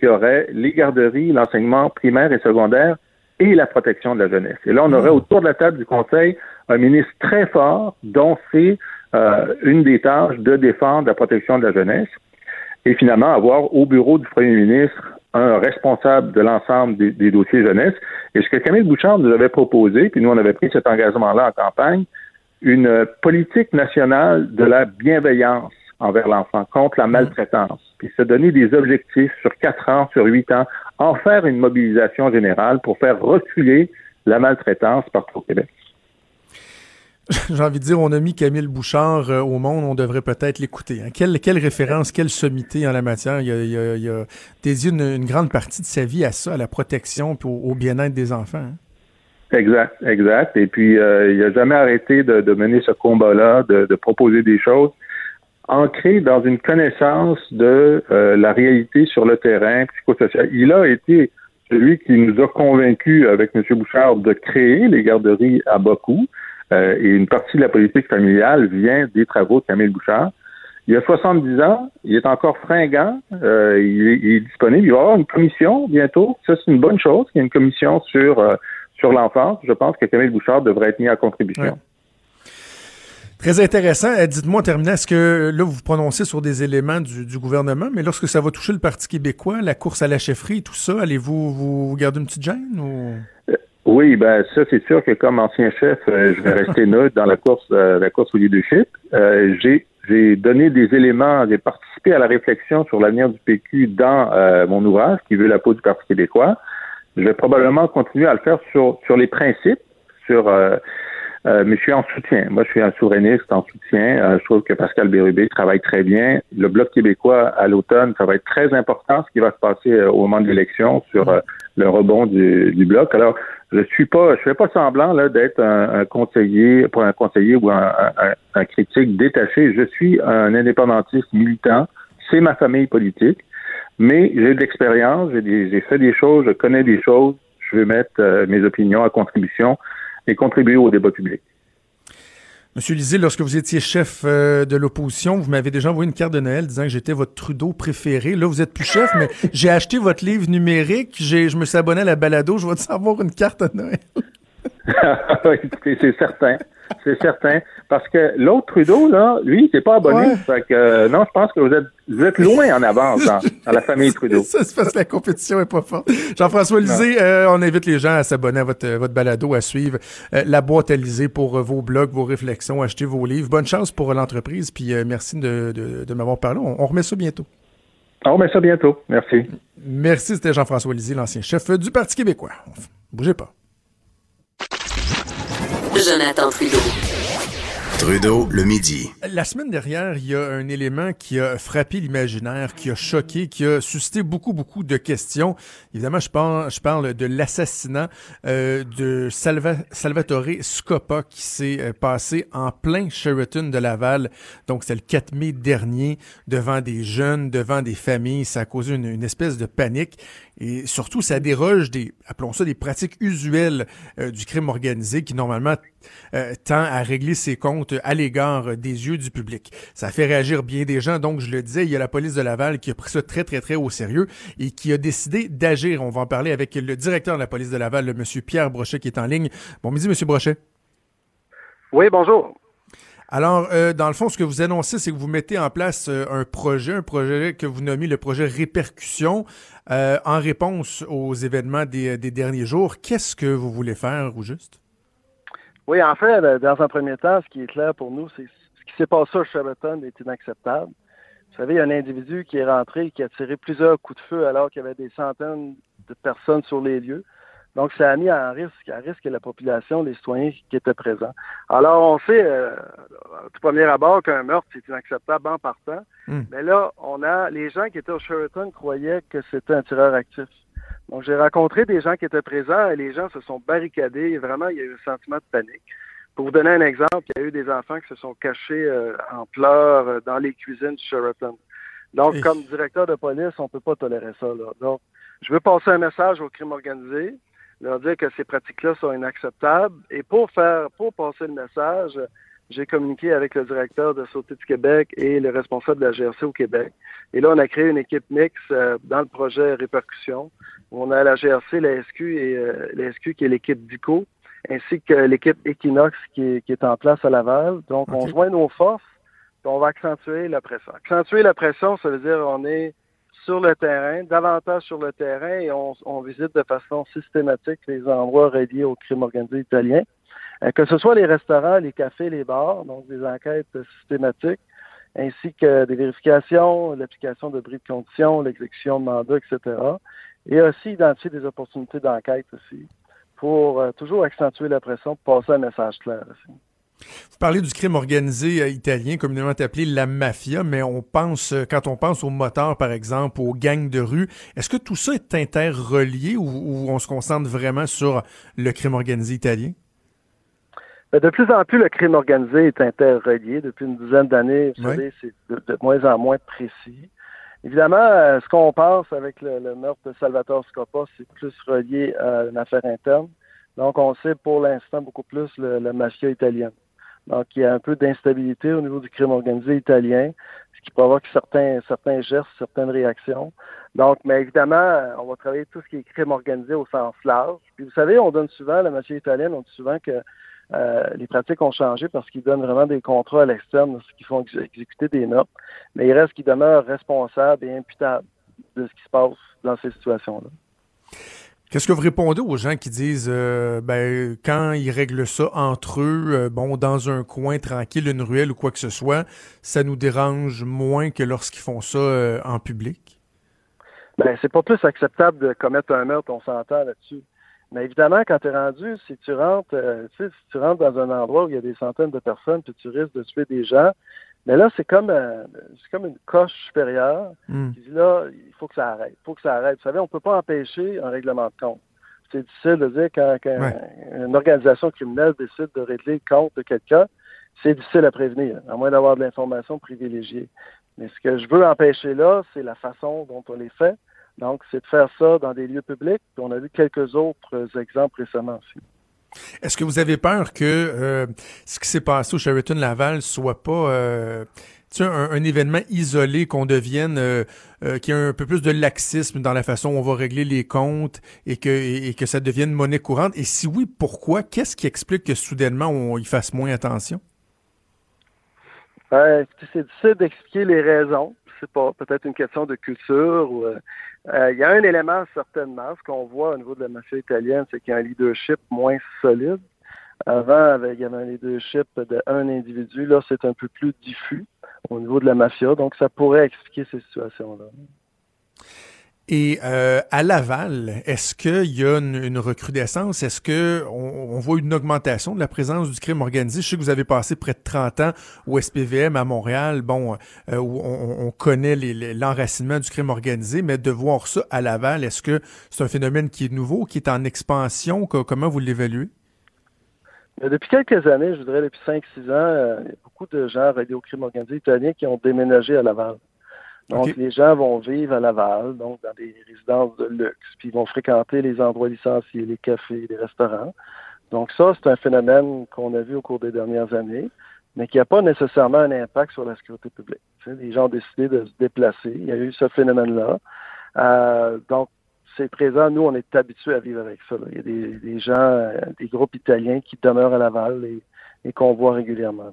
qui aurait les garderies, l'enseignement primaire et secondaire et la protection de la jeunesse. Et là, on aurait hmm. autour de la table du Conseil un ministre très fort dont c'est euh, une des tâches de défendre la protection de la jeunesse et finalement avoir au bureau du premier ministre un responsable de l'ensemble des, dossiers jeunesse. Et ce que Camille Bouchard nous avait proposé, puis nous on avait pris cet engagement-là en campagne, une politique nationale de la bienveillance envers l'enfant, contre la maltraitance, puis se donner des objectifs sur quatre ans, sur huit ans, en faire une mobilisation générale pour faire reculer la maltraitance partout au Québec. J'ai envie de dire, on a mis Camille Bouchard euh, au monde, on devrait peut-être l'écouter. Hein. Quelle, quelle, référence, quelle sommité en la matière. Il a, il a, dédié une, grande partie de sa vie à ça, à la protection et au, bien-être des enfants. Hein. Exact, exact. Et puis, euh, il n'a jamais arrêté de, de mener ce combat-là, de, de, proposer des choses ancré dans une connaissance de euh, la réalité sur le terrain psychosocial. Il a été celui qui nous a convaincus avec M. Bouchard de créer les garderies à bas coût. Euh, et une partie de la politique familiale vient des travaux de Camille Bouchard. Il a 70 ans, il est encore fringant, euh, il, est, disponible. Il va y avoir une commission bientôt. Ça, c'est une bonne chose. Il y a une commission sur, sur l'enfance. Je pense que Camille Bouchard devrait être mis à contribution. Très intéressant. Euh, dites-moi en est-ce que là, vous vous prononcez sur des éléments du, gouvernement, mais lorsque ça va toucher le Parti québécois, la course à la chefferie, tout ça, allez-vous vous garder une petite gêne ou... Euh, oui, ben ça c'est sûr que comme ancien chef, euh, je vais rester neutre dans la course, la course au leadership. j'ai j'ai donné des éléments, j'ai participé à la réflexion sur l'avenir du PQ dans mon ouvrage qui veut la peau du Parti québécois. Je vais probablement continuer à le faire sur sur les principes, sur euh, mais je suis en soutien. Moi, je suis un souverainiste en soutien. Euh, je trouve que Pascal Bérubé travaille très bien. Le Bloc québécois, à l'automne, ça va être très important ce qui va se passer euh, au moment de l'élection sur le rebond du, du, Bloc. Alors, je suis pas, je fais pas semblant là d'être un, conseiller, pas un conseiller ou un, un, critique détaché. Je suis un indépendantiste militant. C'est ma famille politique. Mais j'ai de l'expérience, j'ai fait des choses, je connais des choses. Je vais mettre mes opinions à contribution et contribuer au débat public. Monsieur Lisée, lorsque vous étiez chef euh, de l'opposition, vous m'avez déjà envoyé une carte de Noël disant que j'étais votre Trudeau préféré. Là, vous êtes plus chef, mais j'ai acheté votre livre numérique, je me suis abonné à la balado, je vais te savoir une carte de Noël. c'est certain. C'est certain. Parce que l'autre Trudeau, là, lui, il pas abonné. Fait que, euh, non, je pense que vous êtes, vous êtes loin en avance dans, la famille Trudeau. Ça se passe, la compétition est pas forte. Jean-François Lisée, euh, on invite les gens à s'abonner à votre, votre balado, à suivre euh, la boîte à Lisée pour vos blogs, vos réflexions, acheter vos livres. Bonne chance pour l'entreprise, puis merci de, de, m'avoir parlé. On, remet ça bientôt. On remet ça bientôt. Merci. Merci, c'était Jean-François Lisée, l'ancien chef du Parti québécois. Bougez pas. Jonathan Trudeau. Trudeau, le midi. La semaine dernière, il y a un élément qui a frappé l'imaginaire, qui a choqué, qui a suscité beaucoup, beaucoup de questions. Évidemment, je parle, de l'assassinat euh, de Salvatore Scopa qui s'est euh, passé en plein Sheraton de Laval. Donc, c'est le 4 mai dernier, devant des jeunes, devant des familles. Ça a causé une, une espèce de panique. Et surtout, ça déroge des, appelons ça des pratiques usuelles euh, du crime organisé qui normalement euh, tend à régler ses comptes à l'égard des yeux du public. Ça fait réagir bien des gens. Donc, je le disais, il y a la police de Laval qui a pris ça très, très, très au sérieux et qui a décidé d'agir. On va en parler avec le directeur de la police de Laval, le monsieur Pierre Brochet, qui est en ligne. Bon midi, monsieur Brochet. Oui, bonjour. Alors, euh, dans le fond, ce que vous annoncez, c'est que vous mettez en place euh, un projet, un projet que vous nommez le projet Répercussion, euh, en réponse aux événements des, derniers jours. Qu'est-ce que vous voulez faire, juste? Oui, en fait, dans un premier temps, ce qui est clair pour nous, c'est ce qui s'est passé à Sheraton est inacceptable. Vous savez, il y a un individu qui est rentré et qui a tiré plusieurs coups de feu alors qu'il y avait des centaines de personnes sur les lieux. Donc, ça a mis en risque, à risque la population, les citoyens qui étaient présents. Alors, on sait, euh, tout premier abord, qu'un meurtre, c'est inacceptable en partant. Hmm. Mais là, on a les gens qui étaient au Sheraton croyaient que c'était un tireur actif. Donc, j'ai rencontré des gens qui étaient présents et les gens se sont barricadés et vraiment, il y a eu un sentiment de panique. Pour vous donner un exemple, il y a eu des enfants qui se sont cachés euh, en pleurs euh, dans les cuisines du Sheraton. Donc, comme directeur de police, on ne peut pas tolérer ça. Là. Donc, je veux passer un message au crime organisé leur dire que ces pratiques-là sont inacceptables. Et pour faire, pour passer le message, j'ai communiqué avec le directeur de Sauté du Québec et le responsable de la GRC au Québec. Et là, on a créé une équipe mixte euh, dans le projet Répercussion. On a la GRC, la SQ et euh, la SQ qui est l'équipe DICO, ainsi que l'équipe Equinox qui est, qui est, en place à Laval. Donc, on joint nos forces et on va accentuer la pression. Accentuer la pression, ça veut dire on est sur le terrain, davantage sur le terrain, et on, visite de façon systématique les endroits reliés au crime organisé italien. Euh, que ce soit les restaurants, les cafés, les bars, donc des enquêtes systématiques, ainsi que des vérifications, l'application de bris de conditions, l'exécution de mandat, etc. Et aussi identifier des opportunités d'enquête aussi, pour euh, toujours accentuer la pression, pour passer un message clair aussi. Vous parlez du crime organisé euh, italien, communément appelé la mafia, mais on pense, quand on pense aux moteurs, par exemple, aux gangs de rue, est-ce que tout ça est interrelié ou, on se concentre vraiment sur le crime organisé italien? De plus en plus, le crime organisé est interrelié. Depuis une dizaine d'années, vous savez, c'est de, moins en moins précis. Évidemment, euh, ce qu'on pense avec le, meurtre de Salvatore Scopa, c'est plus relié à une affaire interne. Donc, on sait pour l'instant beaucoup plus la mafia italienne. Donc, il y a un peu d'instabilité au niveau du crime organisé italien, ce qui provoque certains, certains gestes, certaines réactions. Donc, mais évidemment, on va travailler tout ce qui est crime organisé au sens large. Puis vous savez, on donne souvent, la mafia italienne, on dit souvent que Euh, les pratiques ont changé parce qu'ils donnent vraiment des contrats à l'externe, ce qui font exécuter des notes, mais il reste qu'ils demeurent responsables et imputables de ce qui se passe dans ces situations-là. Qu'est-ce que vous répondez aux gens qui disent, euh, ben, quand ils règlent ça entre eux, euh, bon, dans un coin tranquille, une ruelle ou quoi que ce soit, ça nous dérange moins que lorsqu'ils font ça euh, en public? Ben, c'est pas plus acceptable de commettre un meurtre, on s'entend là-dessus. Mais évidemment, quand tu es rendu, si tu rentres, tu sais, si tu rentres dans un endroit où il y a des centaines de personnes, puis tu risques de tuer des gens, mais là, c'est comme, euh, c'est comme une coche supérieure hmm. qui dit là, il faut que ça arrête. Il faut que ça arrête. Vous savez, on ne peut pas empêcher un règlement de compte. C'est difficile de dire quand, une organisation criminelle décide de régler le compte de quelqu'un, c'est difficile à prévenir, à moins d'avoir de l'information privilégiée. Mais ce que je veux empêcher là, c'est la façon dont on les fait. Donc, c'est de faire ça dans des lieux publics. Puis on a vu quelques autres exemples récemment aussi. Est-ce que vous avez peur que euh, ce qui s'est passé au Sheraton Laval soit pas euh, un, un, événement isolé, qu'on devienne, euh, qu'il y ait un peu plus de laxisme dans la façon où on va régler les comptes et que, et, que ça devienne monnaie courante? Et si oui, pourquoi? Qu'est-ce qui explique que soudainement on y fasse moins attention? c'est difficile d'expliquer les raisons. C'est peut-être une question de culture ou euh, il y a un élément certainement, ce qu'on voit au niveau de la mafia italienne, c'est qu'il y a un leadership moins solide. Avant, il y avait un leadership d'un individu. Là, c'est un peu plus diffus au niveau de la mafia. Donc, ça pourrait expliquer ces situations-là. Et euh, à Laval, est-ce qu'il y a une, recrudescence? Est-ce qu'on on voit une augmentation de la présence du crime organisé? Je sais que vous avez passé près de 30 ans au SPVM à Montréal, bon, euh, où on, connaît l'enracinement du crime organisé, mais de voir ça à Laval, est-ce que c'est un phénomène qui est nouveau, qui est en expansion? Comment vous l'évaluez? Depuis quelques années, je dirais depuis 5-6 ans, euh, beaucoup de gens reliés au crime organisé italien qui ont déménagé à Laval. Donc, les gens vont vivre à Laval, donc dans des résidences de luxe, puis ils vont fréquenter les endroits licenciés, les cafés, les restaurants. Donc, ça, c'est un phénomène qu'on a vu au cours des dernières années, mais qui n'a pas nécessairement un impact sur la sécurité publique. les gens ont décidé de se déplacer. Il y a eu ce phénomène-là. Euh, donc, c'est présent. Nous, on est habitués à vivre avec ça. Il y a des, gens, euh, des groupes italiens qui demeurent à Laval et, qu'on voit régulièrement.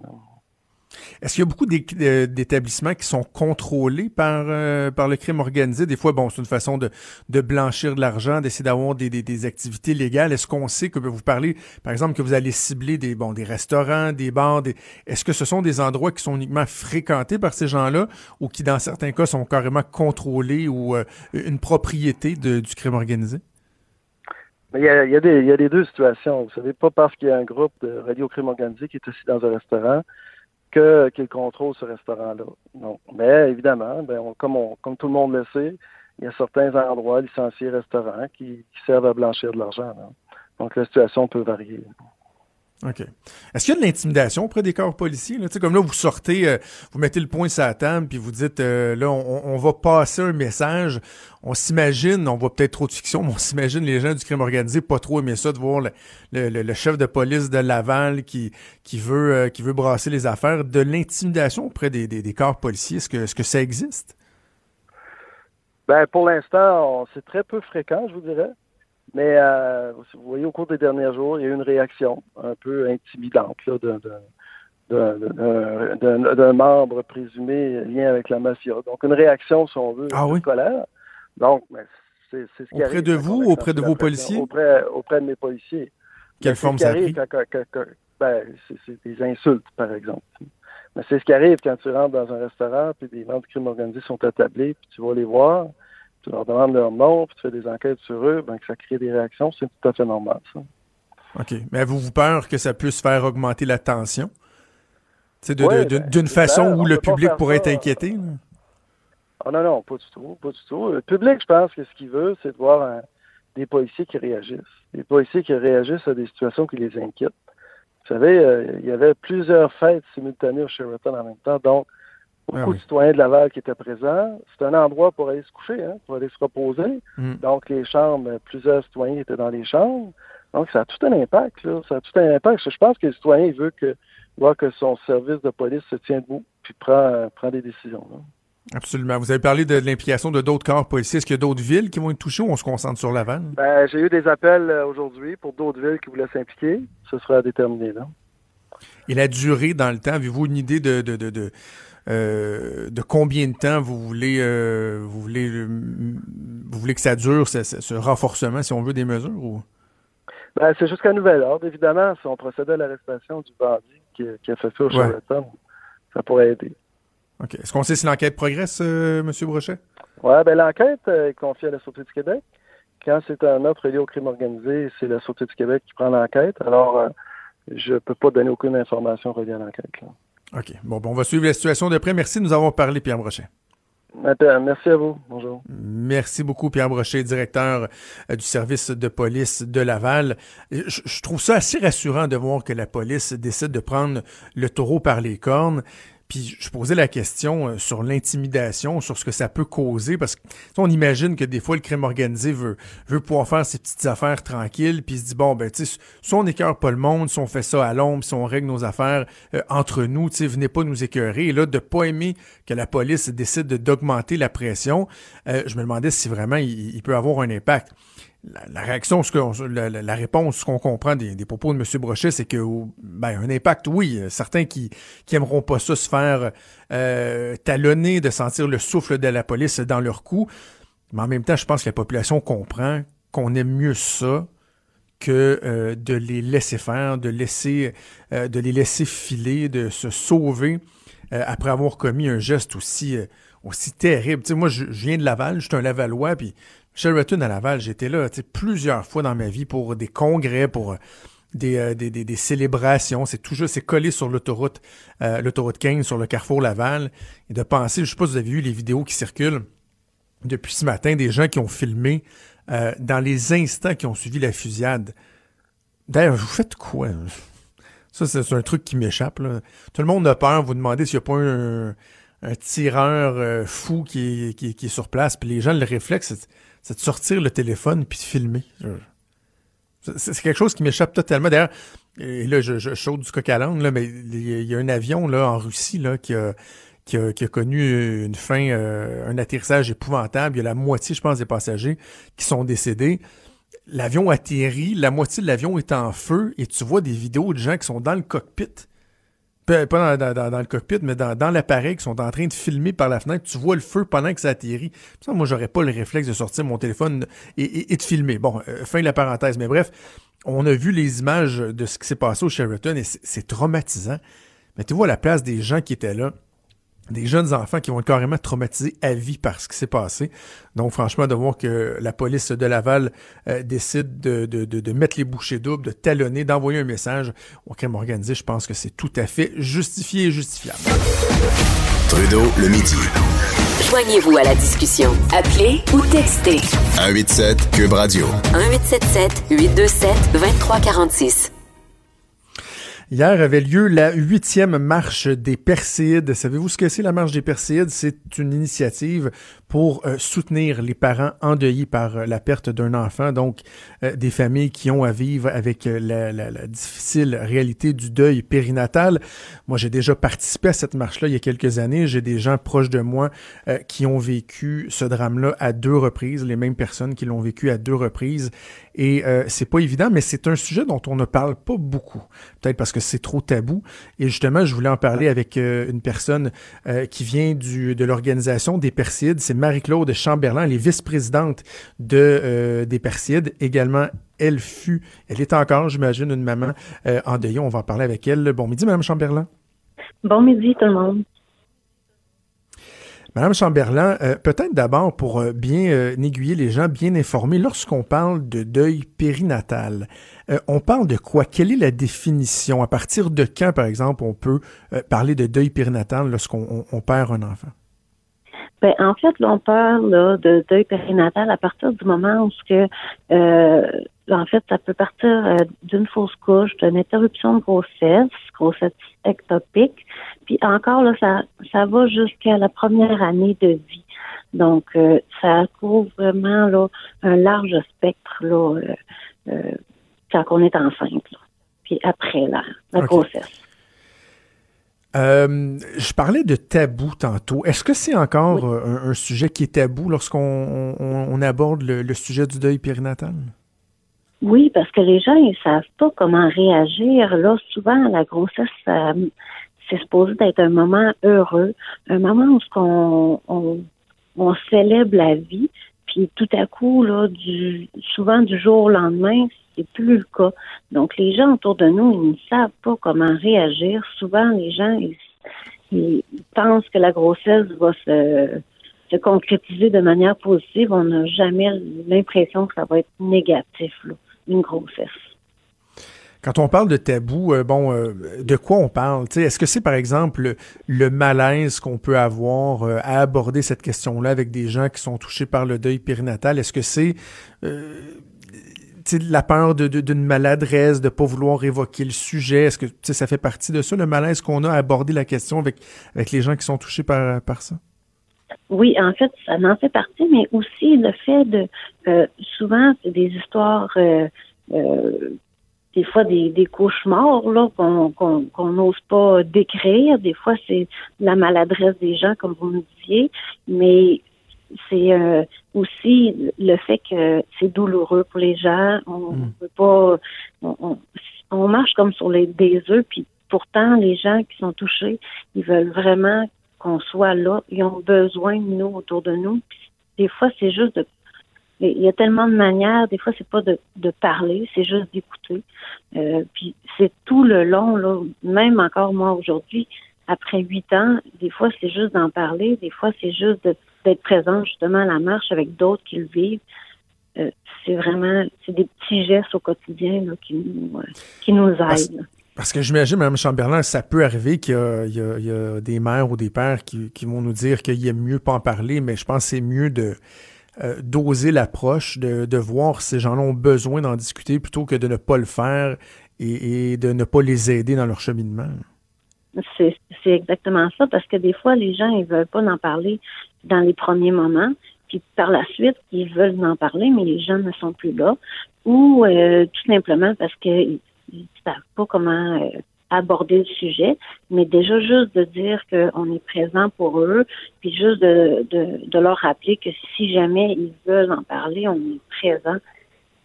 Est-ce qu'il y a beaucoup d'établissements qui sont contrôlés par, euh, par le crime organisé? Des fois, bon, c'est une façon de, blanchir de l'argent, d'essayer d'avoir des, des, activités légales. Est-ce qu'on sait que vous parlez, par exemple, que vous allez cibler des, bon, des restaurants, des bars? Est-ce que ce sont des endroits qui sont uniquement fréquentés par ces gens-là ou qui, dans certains cas, sont carrément contrôlés ou euh, une propriété du crime organisé? Il y, a, des, il y a des deux situations. Vous savez, pas parce qu'il y a un groupe de radio-crime organisé qui est assis dans un restaurant que qu'il contrôle ce restaurant-là. mais évidemment, ben, comme, on, comme tout le monde le sait, il y a certains endroits licenciés restaurants qui, servent à blanchir de l'argent. Donc la situation peut varier. OK. Est-ce qu'il y a de l'intimidation auprès des corps policiers? Là? Comme là, vous sortez, euh, vous mettez le point sur la table, puis vous dites, euh, là, on, va passer un message. On s'imagine, on voit peut-être trop de fiction, mais on s'imagine les gens du crime organisé pas trop aimer ça, de voir le, chef de police de Laval qui, qui, veut, euh, qui veut brasser les affaires. De l'intimidation auprès des, des, corps policiers, est-ce que, est-ce que ça existe? Ben, pour l'instant, c'est très peu fréquent, je vous dirais. Mais euh, vous voyez, au cours des derniers jours, il y a eu une réaction un peu intimidante d'un membre présumé lié avec la mafia. Donc, une réaction, si on veut, ah de colère. Donc, c'est ce qui Auprès de vous ou auprès de vos policiers? Auprès, auprès de mes policiers. Quelle forme ça arrive ben, c'est des insultes, par exemple. Mais c'est ce qui arrive quand tu rentres dans un restaurant, puis des membres de crime organisé sont attablés, puis tu vas les voir tu leur demandes leur nom, puis tu fais des enquêtes sur eux, ben, que ça crée des réactions, c'est tout à fait normal, ça. OK. Mais avez-vous peur que ça puisse faire augmenter la tension? Ben, d'une façon où le public pourrait être inquiété? Oh non, non, pas du tout. Pas du tout. Le public, je pense que ce qu'il veut, c'est de voir des policiers qui réagissent. Des policiers qui réagissent à des situations qui les inquiètent. Vous savez, euh, il y avait plusieurs fêtes simultanées au Sheraton en même temps, donc ah beaucoup de citoyens de Laval qui étaient présents. C'est un endroit pour aller se coucher, hein, pour aller se reposer. Mm. Donc, les chambres, plusieurs citoyens étaient dans les chambres. Donc, ça a tout un impact. Là. Ça a tout un impact. Je pense que le citoyen il veut que, voir que son service de police se tient debout puis prend, prend des décisions. Absolument. Vous avez parlé de, l'implication de d'autres corps policiers. Est-ce qu'il y a d'autres villes qui vont être touchées ou on se concentre sur Laval? Ben, j'ai eu des appels euh, aujourd'hui pour d'autres villes qui voulaient s'impliquer. Ce sera à déterminer, là. Et la durée dans le temps, avez-vous une idée de, de, de, de, euh, combien de temps vous voulez, euh, vous voulez, vous voulez que ça dure, ce, renforcement, si on veut, des mesures? Ou? Ben, c'est jusqu'à nouvel ordre, évidemment. Si on procède à l'arrestation du bandit qui, a fait ça au Charlottetown, ça pourrait aider. OK. Est-ce qu'on sait si l'enquête progresse, euh, M. Brochet? Oui, ben l'enquête est confiée à la Sûreté du Québec. Quand c'est un offre lié au crime organisé, c'est la Sûreté du Québec qui prend l'enquête. Alors, euh, je ne peux pas donner aucune information reliée à l'enquête. OK. Bon, bon, on va suivre la situation de près. Merci de nous avoir parlé, Pierre Brochet. Merci à vous. Bonjour. Merci beaucoup, Pierre Brochet, directeur euh, du service de police de Laval. Je, trouve ça assez rassurant de voir que la police décide de prendre le taureau par les cornes. Puis je posais la question euh, sur l'intimidation, sur ce que ça peut causer, parce qu'on imagine que des fois le crime organisé veut, veut pouvoir faire ses petites affaires tranquilles, puis il se dit bon ben tu sais, si on n'écœure pas le monde, si on fait ça à l'ombre, si on règle nos affaires euh, entre nous, tu sais, venez pas nous écœurer. Et là, de pas aimer que la police décide d'augmenter la pression, euh, je me demandais si vraiment il peut avoir un impact la, réaction, ce que, la, réponse, ce qu'on comprend des, propos de M. Brochet, c'est que, ben, un impact, oui. Certains qui, qui pas ça se faire euh, talonner, de sentir le souffle de la police dans leur cou. Mais en même temps, je pense que la population comprend qu'on aime mieux ça que euh, de les laisser faire, de laisser, euh, de les laisser filer, de se sauver après avoir commis un geste aussi, aussi terrible. Moi, je, viens de Laval, je suis un Lavallois, puis Sheraton à Laval, j'étais là plusieurs fois dans ma vie pour des congrès, pour euh, euh, des, des, des, célébrations. C'est toujours c'est collé sur l'autoroute euh, l'autoroute 15 sur le carrefour Laval. Et de penser, je sais pas si vous avez vu les vidéos qui circulent depuis ce matin, des gens qui ont filmé dans les instants qui ont suivi la fusillade. D'ailleurs, vous faites quoi? Ça, c'est un truc qui m'échappe. Tout le monde a peur. Vous demandez s'il n'y a pas un, un tireur fou qui est, qui, qui est, sur place. Puis les gens, le réflexe, c'est de sortir le téléphone puis de filmer. C'est quelque chose qui m'échappe totalement. D'ailleurs, et là, je, je du coq à l'âne, mais il y a un avion là, en Russie là, qui, a, qui, a, connu une fin, euh, un atterrissage épouvantable. Il y a la moitié, je pense, des passagers qui sont décédés. L'avion atterrit, la moitié de l'avion est en feu et tu vois des vidéos de gens qui sont dans le cockpit pas dans, le cockpit, mais dans, l'appareil qui sont en train de filmer par la fenêtre, tu vois le feu pendant que ça atterrit. Ça, moi, j'aurais pas le réflexe de sortir mon téléphone et, de filmer. Bon, euh, fin de la parenthèse. Mais bref, on a vu les images de ce qui s'est passé au Sheraton et c'est traumatisant. Mais tu vois la place des gens qui étaient là des jeunes enfants qui vont être carrément traumatisés à vie par ce qui s'est passé. Donc, franchement, de voir que la police de Laval euh, décide de, de, de, mettre les bouchées doubles, de talonner, d'envoyer un message au crime organisé, je pense que c'est tout à fait justifié et justifiable. Trudeau, le midi. Joignez-vous à la discussion. Appelez ou textez. 187 Cube Radio. 1877 827 2346. Hier avait lieu la huitième marche des Perséides. Savez-vous ce que c'est la marche des Perséides? C'est une initiative pour euh, soutenir les parents endeuillés par euh, la perte d'un enfant, donc euh, des familles qui ont à vivre avec la, la, difficile réalité du deuil périnatal. Moi, j'ai déjà participé à cette marche-là il y a quelques années. J'ai des gens proches de moi qui ont vécu ce drame-là à deux reprises, les mêmes personnes qui l'ont vécu à deux reprises. Et c'est pas évident, mais c'est un sujet dont on ne parle pas beaucoup. Peut-être parce que c'est trop tabou. Et justement, je voulais en parler avec une personne qui vient du, de l'organisation des Perséides. C'est Marie-Claude Chamberlain, elle est vice-présidente de, euh, des Persides. Également, elle fut, elle est encore, j'imagine, une maman euh, en deuil. On va en parler avec elle. Bon midi, Madame Chamberlain. Bon midi, tout le monde. Madame Chamberlain, euh, peut-être d'abord pour bien aiguiller les gens, bien informer, lorsqu'on parle de deuil périnatal, on parle de quoi? Quelle est la définition? À partir de quand, par exemple, on peut parler de deuil périnatal lorsqu'on perd un enfant? Ben, en fait, là, on parle de deuil périnatal à partir du moment où que euh, en fait, ça peut partir euh, d'une fausse couche, d'une interruption de grossesse, grossesse ectopique, puis encore là, ça, ça va jusqu'à la première année de vie. Donc, euh, ça couvre vraiment là, un large spectre là, quand on est enceinte, puis après la, la grossesse. Euh, je parlais de tabou tantôt. Est-ce que c'est encore un, sujet qui est tabou lorsqu'on on, aborde le, sujet du deuil périnatal? Oui, parce que les gens, ils savent pas comment réagir. Là, souvent, la grossesse, c'est supposé être un moment heureux, un moment où on, on, on célèbre la vie, puis tout à coup, là, du, souvent du jour au lendemain, c'est plus le cas. Donc, les gens autour de nous, ils ne savent pas comment réagir. Souvent, les gens, ils, pensent que la grossesse va se, se, concrétiser de manière positive. On n'a jamais l'impression que ça va être négatif, là, une grossesse. Quand on parle de tabou, euh, bon, euh, de quoi on parle? Est-ce que c'est, par exemple, le, malaise qu'on peut avoir euh, à aborder cette question-là avec des gens qui sont touchés par le deuil périnatal? Est-ce que c'est la peur d'une maladresse, de ne pas vouloir évoquer le sujet? Est-ce que ça fait partie de ça, le malaise qu'on a à aborder la question avec, avec les gens qui sont touchés par, par ça? Oui, en fait, ça en fait partie, mais aussi le fait de souvent c'est des histoires des fois des, cauchemars là qu'on n'ose pas décrire. Des fois, c'est la maladresse des gens, comme vous me disiez, mais c'est euh, aussi le fait que c'est douloureux pour les gens. On ne mm. peut pas, on, marche comme sur les des œufs, puis pourtant les gens qui sont touchés, ils veulent vraiment qu'on soit là. Ils ont besoin de nous autour de nous. des fois, c'est juste de il y a tellement de manières. Des fois, c'est pas de, de parler, c'est juste d'écouter. Euh, puis c'est tout le long, là, même encore moi aujourd'hui, après huit ans, des fois c'est juste d'en parler, des fois c'est juste d'être présent justement à la marche avec d'autres qui le vivent. Euh, c'est vraiment, c'est des petits gestes au quotidien là, qui, nous, euh, qui nous aident. Parce, que j'imagine, Mme Chamberlain, ça peut arriver qu'il y, y, y, a des mères ou des pères qui, qui vont nous dire qu'il est mieux pas en parler, mais je pense que c'est mieux de euh, d'oser l'approche, de, de, voir si ces gens-là ont besoin d'en discuter plutôt que de ne pas le faire et, de ne pas les aider dans leur cheminement. C'est exactement ça, parce que des fois, les gens, ils veulent pas en parler dans les premiers moments, puis par la suite, ils veulent en parler, mais les gens ne sont plus là, ou euh, tout simplement parce qu'ils ne savent pas comment euh, aborder le sujet, mais déjà juste de dire qu'on est présent pour eux, puis juste de, de, leur rappeler que si jamais ils veulent en parler, on est présent.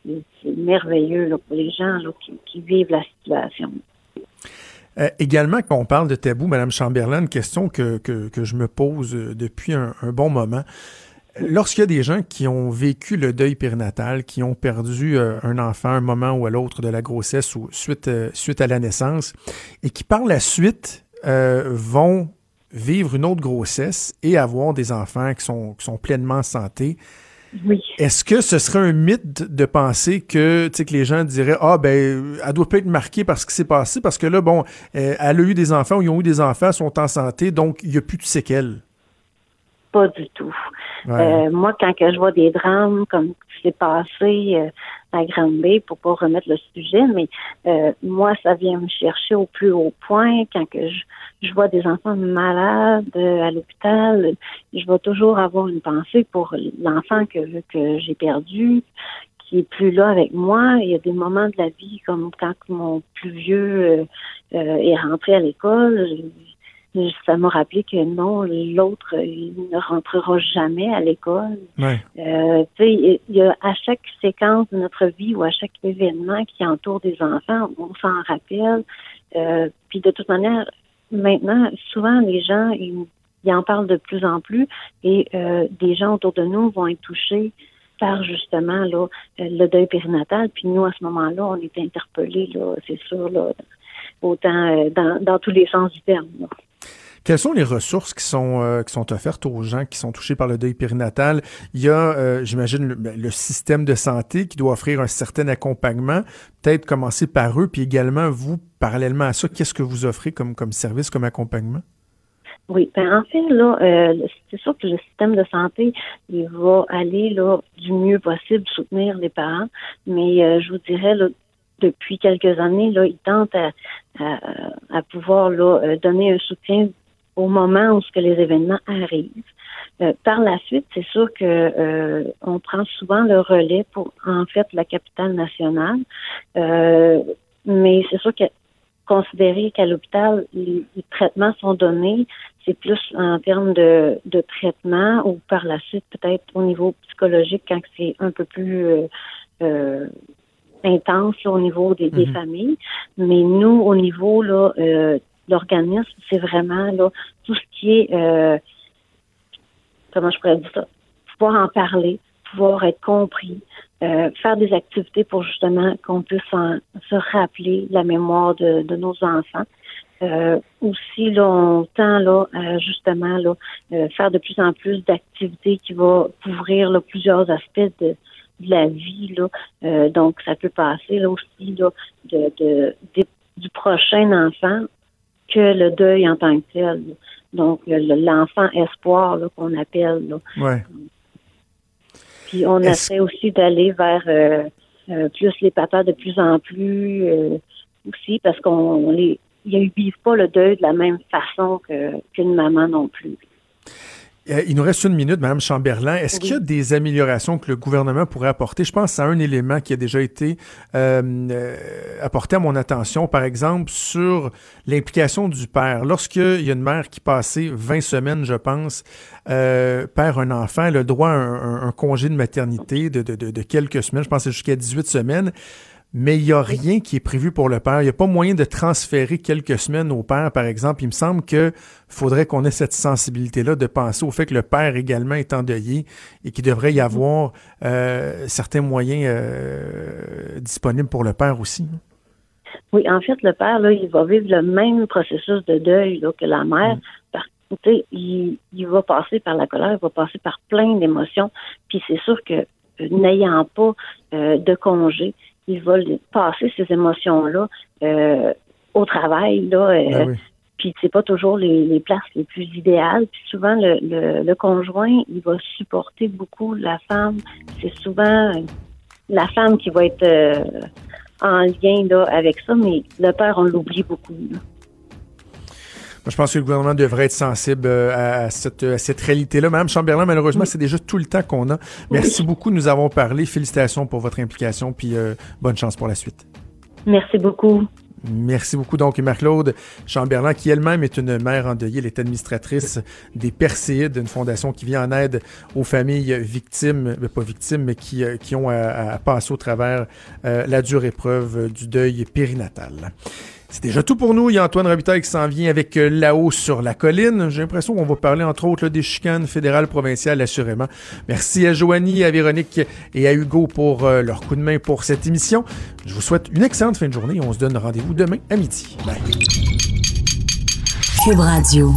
C'est merveilleux pour les gens qui, vivent la situation. Euh, également, quand on parle de tabou, Mme Chamberlain, une question que, je me pose euh, depuis un, bon moment. Lorsqu'il y a des gens qui ont vécu le deuil périnatal, qui ont perdu euh, un enfant un moment ou à l'autre de la grossesse ou suite, à la naissance, et qui par la suite vont vivre une autre grossesse et avoir des enfants qui sont, qui sont pleinement en santé, oui. Est-ce que ce serait un mythe de penser que, que les gens diraient Ah, ben, elle doit pas être marquée par ce qui s'est passé, parce que là, bon, elle a eu des enfants ou ils ont eu des enfants, sont en santé, donc il n'y a plus de séquelles? Pas du tout. Euh, moi, quand que je vois des drames comme ce qui s'est passé euh, à Grande Bay, pour pas remettre le sujet, mais euh, moi, ça vient me chercher au plus haut point. Quand que je, je vois des enfants malades à l'hôpital, je vais toujours avoir une pensée pour l'enfant que, que j'ai perdu, qui est plus là avec moi. Il y a des moments de la vie comme quand mon plus vieux est rentré à l'école ça m'a rappelé que non, l'autre, il ne rentrera jamais à l'école. Euh, il y a à chaque séquence de notre vie ou à chaque événement qui entoure des enfants, on s'en rappelle. Euh, puis de toute manière, maintenant, souvent les gens, ils, en parlent de plus en plus et euh, des gens autour de nous vont être touchés par justement là, le deuil périnatal. Puis nous, à ce moment-là, on est interpellés, là, c'est sûr, là, autant dans, dans tous les sens du terme. Quelles sont les ressources qui sont, euh, qui sont offertes aux gens qui sont touchés par le deuil périnatal? Il y a, euh, j'imagine, ben, le, système de santé qui doit offrir un certain accompagnement, peut-être commencer par eux, puis également, vous, parallèlement à ça, qu'est-ce que vous offrez comme, comme service, comme accompagnement? Oui, ben en fait, là, euh, c'est sûr que le système de santé, il va aller là du mieux possible soutenir les parents, mais je vous dirais là, depuis quelques années, là, ils tentent à, à, à pouvoir là, donner un soutien au moment où ce que les événements arrivent. Euh, par la suite, c'est sûr que euh, on prend souvent le relais pour en fait la capitale nationale, euh, mais c'est sûr que considérer qu'à l'hôpital, les, traitements sont donnés, c'est plus en termes de, de traitement ou par la suite peut-être au niveau psychologique quand c'est un peu plus euh, euh, intense au niveau des, des, mhm. familles. Mais nous, au niveau là, euh, l'organisme, c'est vraiment tout ce qui est comment je pourrais dire ça, pouvoir en parler, pouvoir être compris, euh, faire des activités pour justement qu'on puisse se rappeler la mémoire de, nos enfants. Euh, aussi, là, on tend là, justement là, euh, faire de plus en plus d'activités qui vont couvrir plusieurs aspects de, la vie. Là. Euh, donc, ça peut passer là, aussi là, de, du prochain enfant que le deuil en tant que tel. Donc, l'enfant espoir qu'on appelle. Là. Ouais. Puis on essaie aussi d'aller vers euh, euh, plus les papas de plus en plus euh, aussi parce qu'on les ils vivent pas le deuil de la même façon qu'une maman non plus. Euh, il nous reste une minute, Madame Chamberlain. Est-ce qu'il y a des améliorations que le gouvernement pourrait apporter? Je pense à un élément qui a déjà été euh, euh, apporté à mon attention, par exemple, sur l'implication du père. Lorsqu'il y a une mère qui passait 20 semaines, je pense, perd un enfant, elle a droit à un, congé de maternité de, de, de, quelques semaines, je pense jusqu'à 18 semaines mais il n'y a rien qui est prévu pour le père. Il n'y a pas moyen de transférer quelques semaines au père, par exemple. Il me semble que faudrait qu'on ait cette sensibilité-là de penser au fait que le père également est endeuillé et qu'il devrait y mm-hmm. avoir euh, certains moyens euh, disponibles pour le père aussi. Oui, en fait, le père, là, il va vivre le même processus de deuil que la mère. Mm. Par il, il va passer par la colère, il va passer par plein d'émotions. Puis c'est sûr que euh, n'ayant pas de congé, il va passer ces émotions-là euh, au travail, là. Euh, ben puis c'est pas toujours les, places les plus idéales. Puis souvent le, le, conjoint, il va supporter beaucoup la femme. C'est souvent la femme qui va être euh, en lien là, avec ça, mais le père, on l'oublie beaucoup. Moi, je pense que le gouvernement devrait être sensible euh, à cette, à cette réalité-là. Madame Chamberlain, malheureusement, c'est déjà tout le temps qu'on a. Merci beaucoup nous avons parlé. Félicitations pour votre implication, puis euh, bonne chance pour la suite. Merci beaucoup. Merci beaucoup. Donc, Marc-Claude Chamberlain, qui elle-même est une mère endeuillée, elle est administratrice des Perséides, une fondation qui vient en aide aux familles victimes, mais pas victimes, mais qui, euh, qui ont à, passer au travers la dure épreuve du deuil périnatal. C'est déjà tout pour nous. Il y a Antoine Robitaille qui s'en vient avec euh, là-haut sur la colline. J'ai l'impression qu'on va parler entre autres des chicanes fédérales, provinciales, assurément. Merci à Joanie, à Véronique et à Hugo pour euh, leur coup de main pour cette émission. Je vous souhaite une excellente fin de journée. On se donne rendez-vous demain à midi. Bye. Cube Radio.